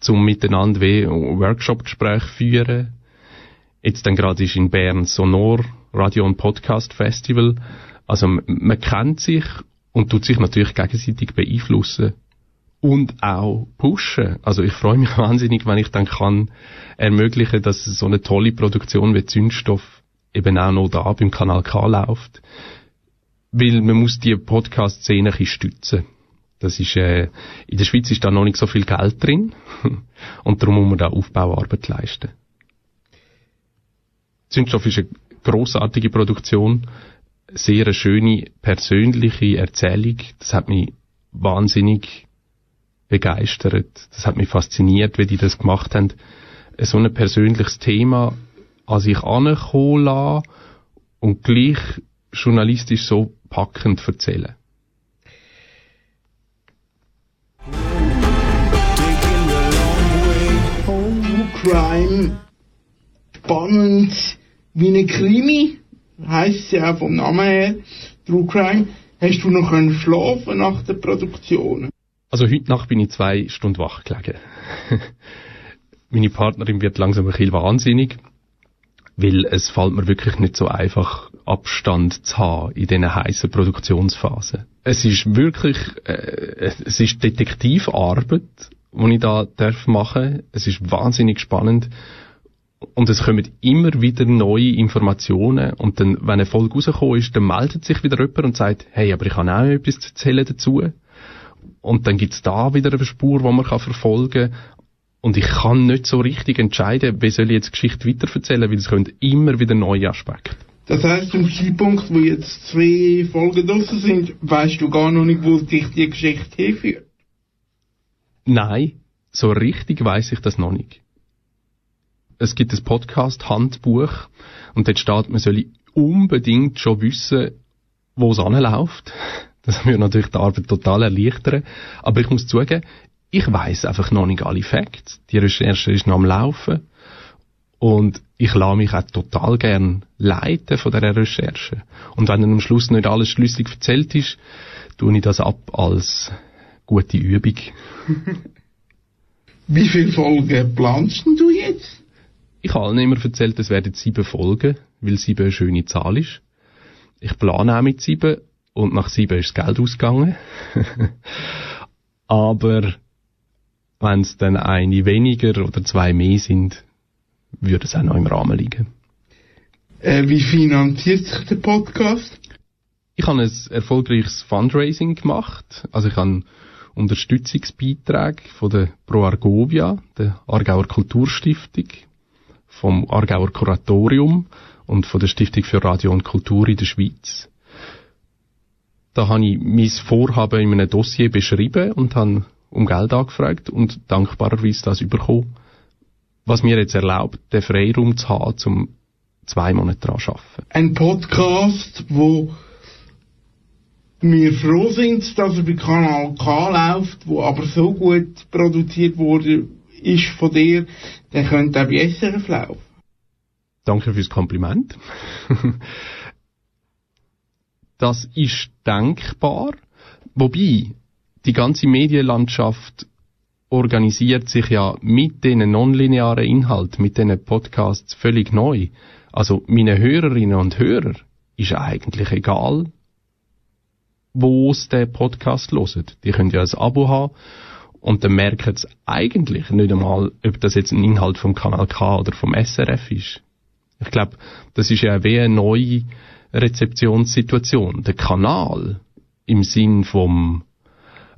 H: zum miteinander Workshop-Gespräche führen. Jetzt dann gerade ist in Bern Sonor Radio und Podcast Festival. Also man kennt sich und tut sich natürlich gegenseitig beeinflussen und auch pushen. Also ich freue mich wahnsinnig, wenn ich dann kann ermöglichen, dass so eine tolle Produktion wie Zündstoff eben auch noch da beim Kanal K läuft. Weil man muss die Podcast-Szene stützen. Das ist, äh, in der Schweiz ist da noch nicht so viel Geld drin. und darum muss man da Aufbauarbeit leisten. Zündstoff ist eine großartige Produktion, sehr eine schöne persönliche Erzählung. Das hat mich wahnsinnig begeistert. Das hat mich fasziniert, wie die das gemacht haben. So ein persönliches Thema an sich ankommen lassen und gleich journalistisch so packend erzählen.
C: True Crime, spannend wie eine Krimi, heisst ja auch vom Namen her, True Crime. Hast du noch können schlafen nach der Produktion?
H: Also heute Nacht bin ich zwei Stunden wach gelegen. Meine Partnerin wird langsam ein bisschen wahnsinnig, weil es fällt mir wirklich nicht so einfach, Abstand zu haben in diesen heißen Produktionsphasen. Es ist wirklich, äh, es ist Detektivarbeit, die ich da darf machen. Es ist wahnsinnig spannend und es kommen immer wieder neue Informationen und dann, wenn eine Folge rausgekommen ist, dann meldet sich wieder jemand und sagt, hey, aber ich habe auch etwas zu erzählen dazu. Und dann gibt's da wieder eine Spur, die man kann verfolgen kann. Und ich kann nicht so richtig entscheiden, wie soll ich jetzt Geschichte weitererzählen, weil es kommen immer wieder neue Aspekte.
C: Das heißt, zum Zeitpunkt, wo jetzt zwei Folgen draussen sind, weißt du gar noch nicht, wo dich die Geschichte hinführt?
H: Nein, so richtig weiß ich das noch nicht. Es gibt ein Podcast-Handbuch und dort steht, man soll unbedingt schon wissen, wo es anläuft. Das würde natürlich die Arbeit total erleichtern. Aber ich muss zugeben, ich weiß einfach noch nicht alle Facts. Die Recherche ist noch am Laufen. Und ich lasse mich auch total gern leiten von dieser Recherche. Und wenn dann am Schluss nicht alles schlüssig erzählt ist, tue ich das ab als gute Übung.
C: Wie viele Folgen planst du jetzt?
H: Ich habe allen immer erzählt, es werden sieben Folgen, weil sieben eine schöne Zahl ist. Ich plane auch mit sieben und nach sieben ist das Geld ausgegangen. Aber wenn es dann eine weniger oder zwei mehr sind, würde es auch noch im Rahmen liegen.
C: Äh, wie finanziert sich der Podcast?
H: Ich habe ein erfolgreiches Fundraising gemacht. Also ich habe Unterstützungsbeiträge von der Pro Argovia, der Aargauer Kulturstiftung, vom Aargauer Kuratorium und von der Stiftung für Radio und Kultur in der Schweiz. Da habe ich mein Vorhaben in einem Dossier beschrieben und habe um Geld angefragt und dankbarerweise das bekommen, was mir jetzt erlaubt, den Freiraum zu haben, um zwei Monate daran zu arbeiten.
C: Ein Podcast, wo wir froh sind, dass er bei Kanal K läuft, wo aber so gut produziert wurde, ist von dir, der könnte auch bei SRF laufen.
H: Danke fürs Kompliment. das ist denkbar. Wobei, die ganze Medienlandschaft organisiert sich ja mit den nonlinearen Inhalten, mit den Podcasts völlig neu. Also meine Hörerinnen und Hörer ist eigentlich egal, wo es den Podcast hören. Die können ja ein Abo haben und dann merken sie eigentlich nicht einmal, ob das jetzt ein Inhalt vom Kanal K oder vom SRF ist. Ich glaube, das ist ja wie eine neue Rezeptionssituation. Der Kanal im Sinn vom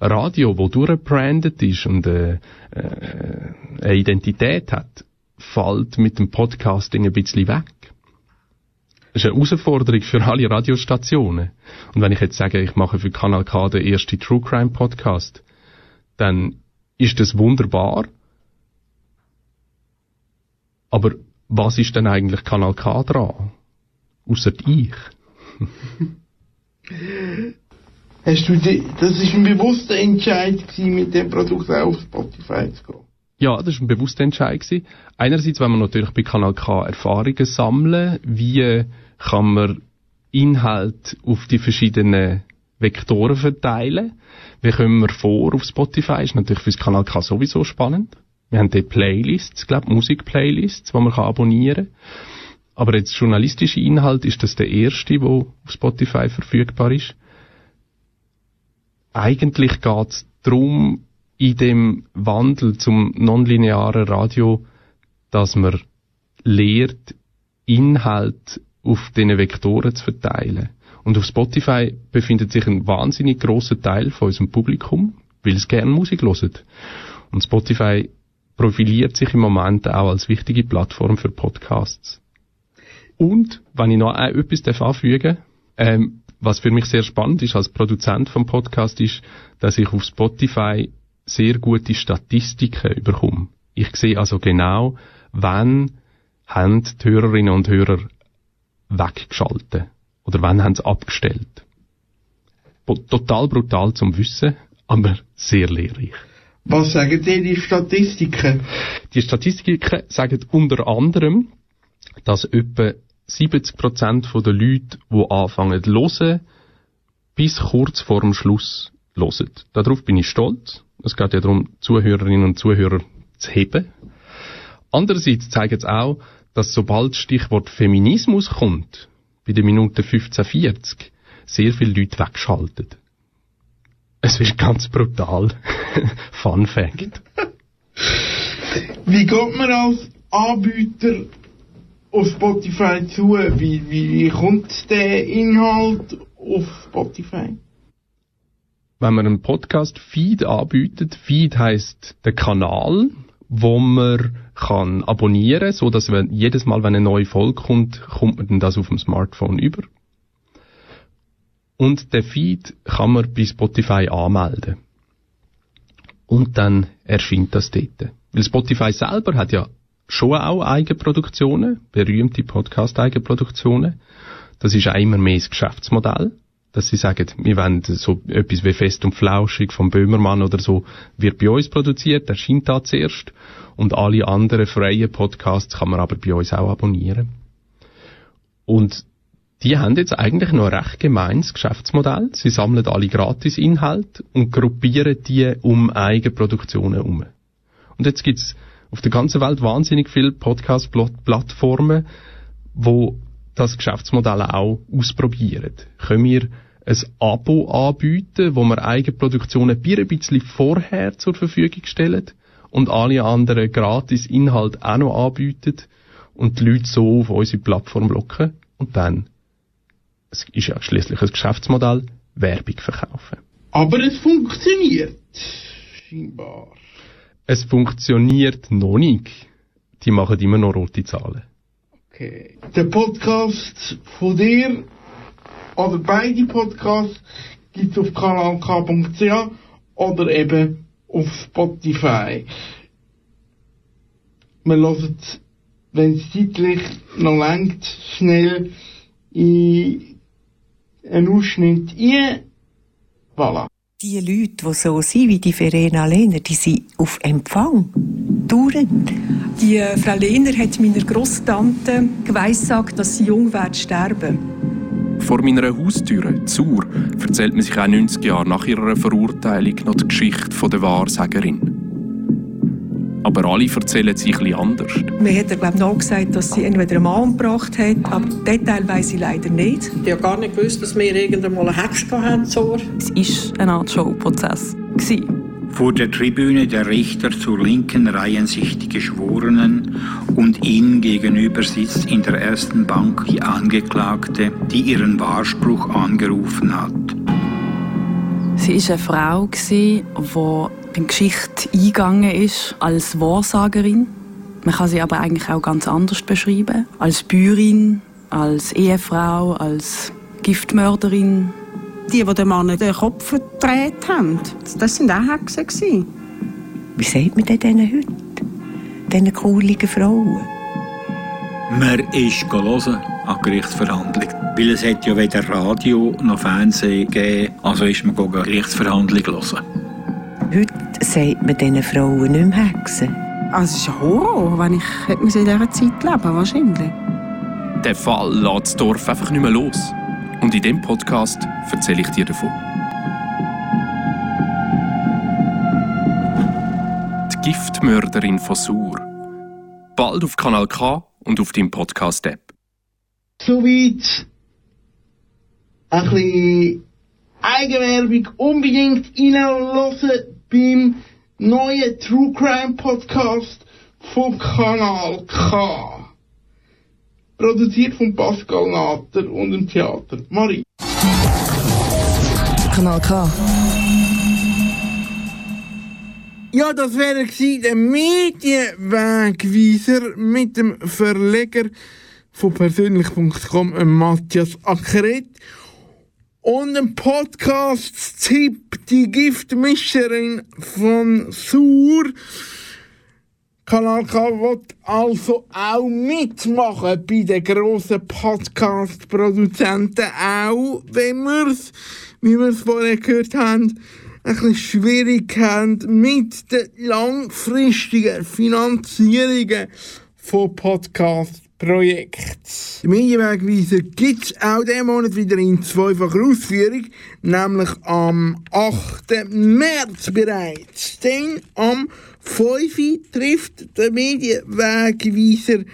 H: Radio, wo durchgebrandet ist und äh, äh, eine Identität hat, fällt mit dem Podcasting ein bisschen weg. Das ist eine Herausforderung für alle Radiostationen. Und wenn ich jetzt sage, ich mache für Kanal K den ersten True Crime Podcast, dann ist das wunderbar. Aber was ist denn eigentlich Kanal K dran? Außer ich.
C: Hast du die, das ist ein bewusster Entscheid gewesen, mit dem Produkt auf Spotify zu gehen?
H: Ja, das ist ein bewusster Entscheid gewesen. Einerseits wenn man natürlich bei Kanal K Erfahrungen sammeln, wie kann man Inhalt auf die verschiedenen Vektoren verteilen. Wie kommen wir vor auf Spotify? Ist natürlich fürs Kanal K sowieso spannend. Wir haben dort Playlists, glaube Musikplaylists, die man kann abonnieren kann. Aber jetzt journalistische Inhalt ist das der erste, der auf Spotify verfügbar ist. Eigentlich geht es darum, in dem Wandel zum nonlinearen Radio, dass man lehrt, Inhalt auf diesen Vektoren zu verteilen. Und auf Spotify befindet sich ein wahnsinnig großer Teil von unserem Publikum, weil es gerne Musik hört. Und Spotify profiliert sich im Moment auch als wichtige Plattform für Podcasts. Und, wenn ich noch etwas anfügen ähm, was für mich sehr spannend ist als Produzent vom Podcast, ist, dass ich auf Spotify sehr gute Statistiken bekomme. Ich sehe also genau, wann haben die Hörerinnen und Hörer weggeschaltet oder wann haben sie abgestellt. Total brutal zum Wissen, aber sehr lehrreich.
C: Was sagen dir die Statistiken?
H: Die Statistiken sagen unter anderem, dass etwa 70% der Leute, die anfangen zu hören, bis kurz vor dem Schluss hören. Darauf bin ich stolz. Es geht ja darum, Zuhörerinnen und Zuhörer zu heben. Andererseits zeigt es auch, dass sobald das Stichwort Feminismus kommt, bei der Minute 15.40, sehr viele Leute wegschalten. Es ist ganz brutal. Fun Fact.
C: Wie geht man als Anbieter auf Spotify zu? Wie, wie, kommt der Inhalt auf Spotify?
H: Wenn man einen Podcast-Feed anbietet, Feed heißt der Kanal, wo man kann abonnieren, so dass wenn jedes Mal, wenn eine neue Folge kommt, kommt man das auf dem Smartphone über. Und der Feed kann man bei Spotify anmelden. Und dann erscheint das dort. Weil Spotify selber hat ja schon auch Eigenproduktionen, berühmte Podcast-Eigenproduktionen. Das ist auch immer mehr das Geschäftsmodell, dass sie sagen, wir wollen so etwas wie Fest und Flauschig vom Böhmermann oder so, wird bei uns produziert, erscheint da zuerst und alle anderen freien Podcasts kann man aber bei uns auch abonnieren. Und die haben jetzt eigentlich noch ein recht gemeines Geschäftsmodell. Sie sammeln alle Gratis-Inhalte und gruppieren die um Eigenproduktionen herum. Und jetzt gibt's auf der ganzen Welt wahnsinnig viele Podcast-Plattformen, wo das Geschäftsmodell auch ausprobieren. Können wir ein Abo anbieten, wo wir Eigenproduktionen ein bisschen vorher zur Verfügung stellen und alle anderen gratis Inhalte auch noch anbieten und die Leute so auf unsere Plattform locken und dann, es ist ja schließlich ein Geschäftsmodell, Werbung verkaufen.
C: Aber es funktioniert. Scheinbar.
H: Es funktioniert noch nicht. Die machen immer noch rote Zahlen.
C: Okay. Der Podcast von dir oder beide Podcasts gibt es auf kanalk.ch oder eben auf Spotify. Wir hören, wenn es zeitlich noch lenkt, schnell in einen Ausschnitt ein. Voilà.
I: Die Leute, die so sind wie die Verena Lehner, die sind auf Empfang. Dauernd.
J: Die Frau Lehner hat meiner Grosstante geweissagt, dass sie jung wird sterben.
H: Vor meiner Haustüre, Zur, erzählt man sich auch 90 Jahre nach ihrer Verurteilung noch die Geschichte der Wahrsagerin. Aber alle erzählen sich etwas anders.
I: Mir hat er, glaube ich, nachgesagt, dass sie entweder einen Mann umgebracht hat, aber Detail weiss ich leider nicht.
J: Ich habe gar nicht gewusst, dass wir irgendwann mal eine Hex hatten. So.
K: Es war eine Art Showprozess.
L: Vor der Tribüne der Richter zur Linken reihen sich die Geschworenen und ihnen gegenüber sitzt in der ersten Bank die Angeklagte, die ihren Wahrspruch angerufen hat.
K: Sie war eine Frau, die in die Geschichte eingegangen ist als Wahrsagerin. Man kann sie aber eigentlich auch ganz anders beschreiben. Als Bäuerin, als Ehefrau, als Giftmörderin.
J: Die, die dem Mann den Kopf verdreht haben, das waren auch Hexen.
I: Wie sagt man denn denen heute? Diesen coolen Frauen?
L: Man ist hören an Gerichtsverhandlung. Weil es hat ja weder Radio noch Fernsehen gegeben, also ist man an Gerichtsverhandlung hören.
I: Heute sagt man diesen Frauen nicht mehr Hexen.
J: Also es ist ein Horror, wenn ich hätte in dieser Zeit leben wahrscheinlich.
H: Der Fall lässt das Dorf einfach nicht mehr los. Und in diesem Podcast erzähle ich dir davon. Die Giftmörderin von Sur. Bald auf Kanal K und auf deinem Podcast-App.
C: Soweit ein bisschen Eigenwerbung unbedingt reinhören beim neuen True Crime Podcast vom Kanal K. Produziert von Pascal Natter und dem Theater Marie.
A: Kanal K.
C: Ja, das wäre der Medienwegweiser mit dem Verleger von persönlich.com, Matthias Ackeret. Und ein Podcast-Tipp, die Giftmischerin von Sur. Kanal K wird also auch mitmachen bei den grossen Podcast-Produzenten, auch wenn wir es, wie wir es vorher gehört haben, ein bisschen schwierig haben mit den langfristigen Finanzierungen von Podcasts. Projekt. Der Medienwegweiser gibt auch diesen Monat wieder in zweifacher Ausführung, nämlich am 8. März bereits. Denn am 5. trifft der Medienwegweiser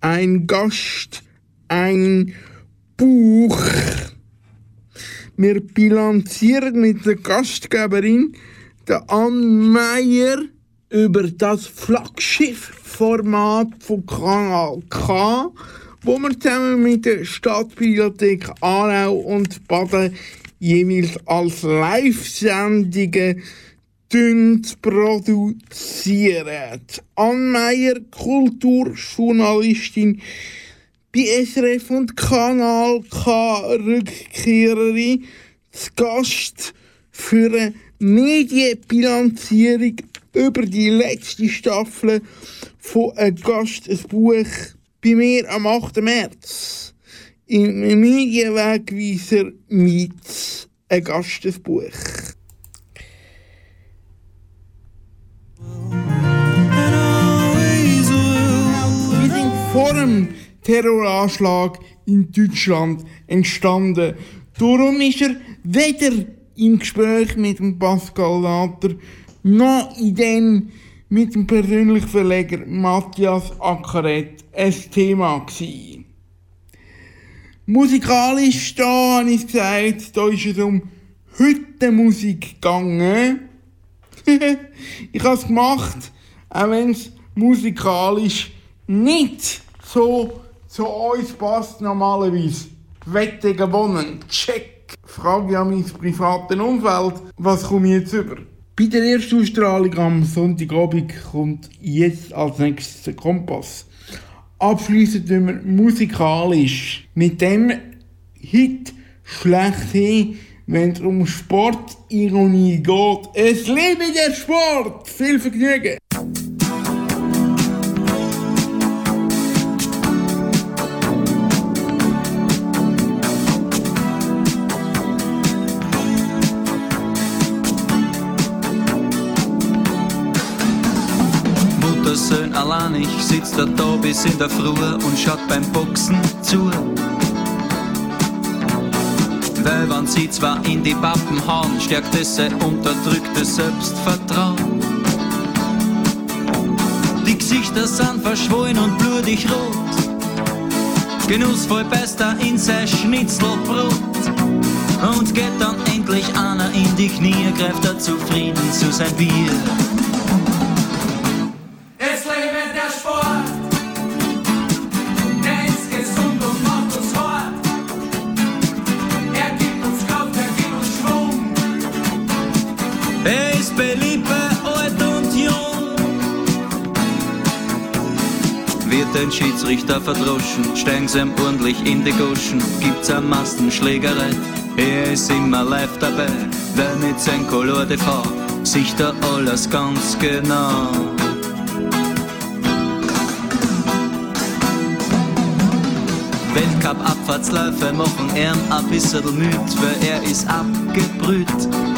C: ein Gast, ein Buch. Wir bilanzieren mit der Gastgeberin, der Ann Meyer, über das Flaggschiff-Format von Kanal K, wo wir zusammen mit der Stadtbibliothek Aarau und Baden jeweils als Live-Sendungen produzieren. Ann Meyer, Kulturjournalistin bei SRF und Kanal K Rückkehrerin, zu Gast für eine Medienbilanzierung über die letzte Staffel von einem Gast, ein Buch bei mir am 8. März. Im Medienwegweiser mit ein Gast, ein Buch. Wir sind vor dem Terroranschlag in Deutschland entstanden. Darum ist er weder im Gespräch mit dem Pascal Later noch in dem mit dem persönlichen Verleger Matthias Ackeret ein Thema gewesen. Musikalisch, da habe ich gesagt, da ist es um Hüttenmusik gegangen. ich habe es gemacht, auch wenn es musikalisch nicht so zu uns passt normalerweise. Wettige Wohnen, check. Frage ich an mein privates Umfeld, was komme ich jetzt über? Bei der ersten Ausstrahlung am Sonntagabend kommt jetzt als nächstes der Kompass. Abschließend wir musikalisch mit dem Hit schlechthin, wenn es um Sportironie geht. Es liebe der Sport! Viel Vergnügen!
M: Muttersöhn allein, ich sitz da bis in der Früh und schaut beim Boxen zu. Weil wenn sie zwar in die Pappen hauen, stärkt es sein unterdrücktes Selbstvertrauen. Die Gesichter sind verschwollen und blutig rot. Genussvoll beißt er in sein Schnitzelbrot. Und geht dann endlich einer in die Knie, greift er zufrieden zu sein Bier. Ein Schiedsrichter verdroschen, steigen sie ihm ordentlich in die Goschen, gibt's eine Massenschlägerei. Er ist immer live dabei, wer mit sein Color TV sich da alles ganz genau. Weltcup-Abfahrtsläufe machen ihn ein bisschen müd, weil er ist abgebrüht.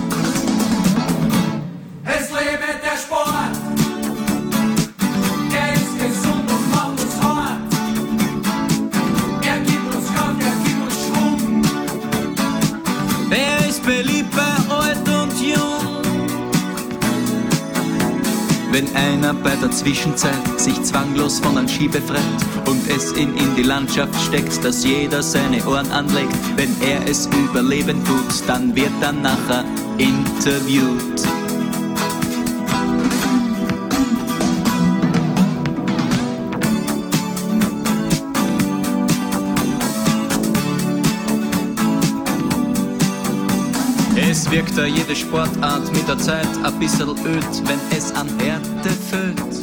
M: Bei der Zwischenzeit sich zwanglos von einem Ski befreit und es ihn in die Landschaft steckt, dass jeder seine Ohren anlegt, wenn er es überleben tut, dann wird er nachher interviewt. Es wirkt da jede Sportart mit der Zeit ein bisschen öd, wenn es an Härte fehlt.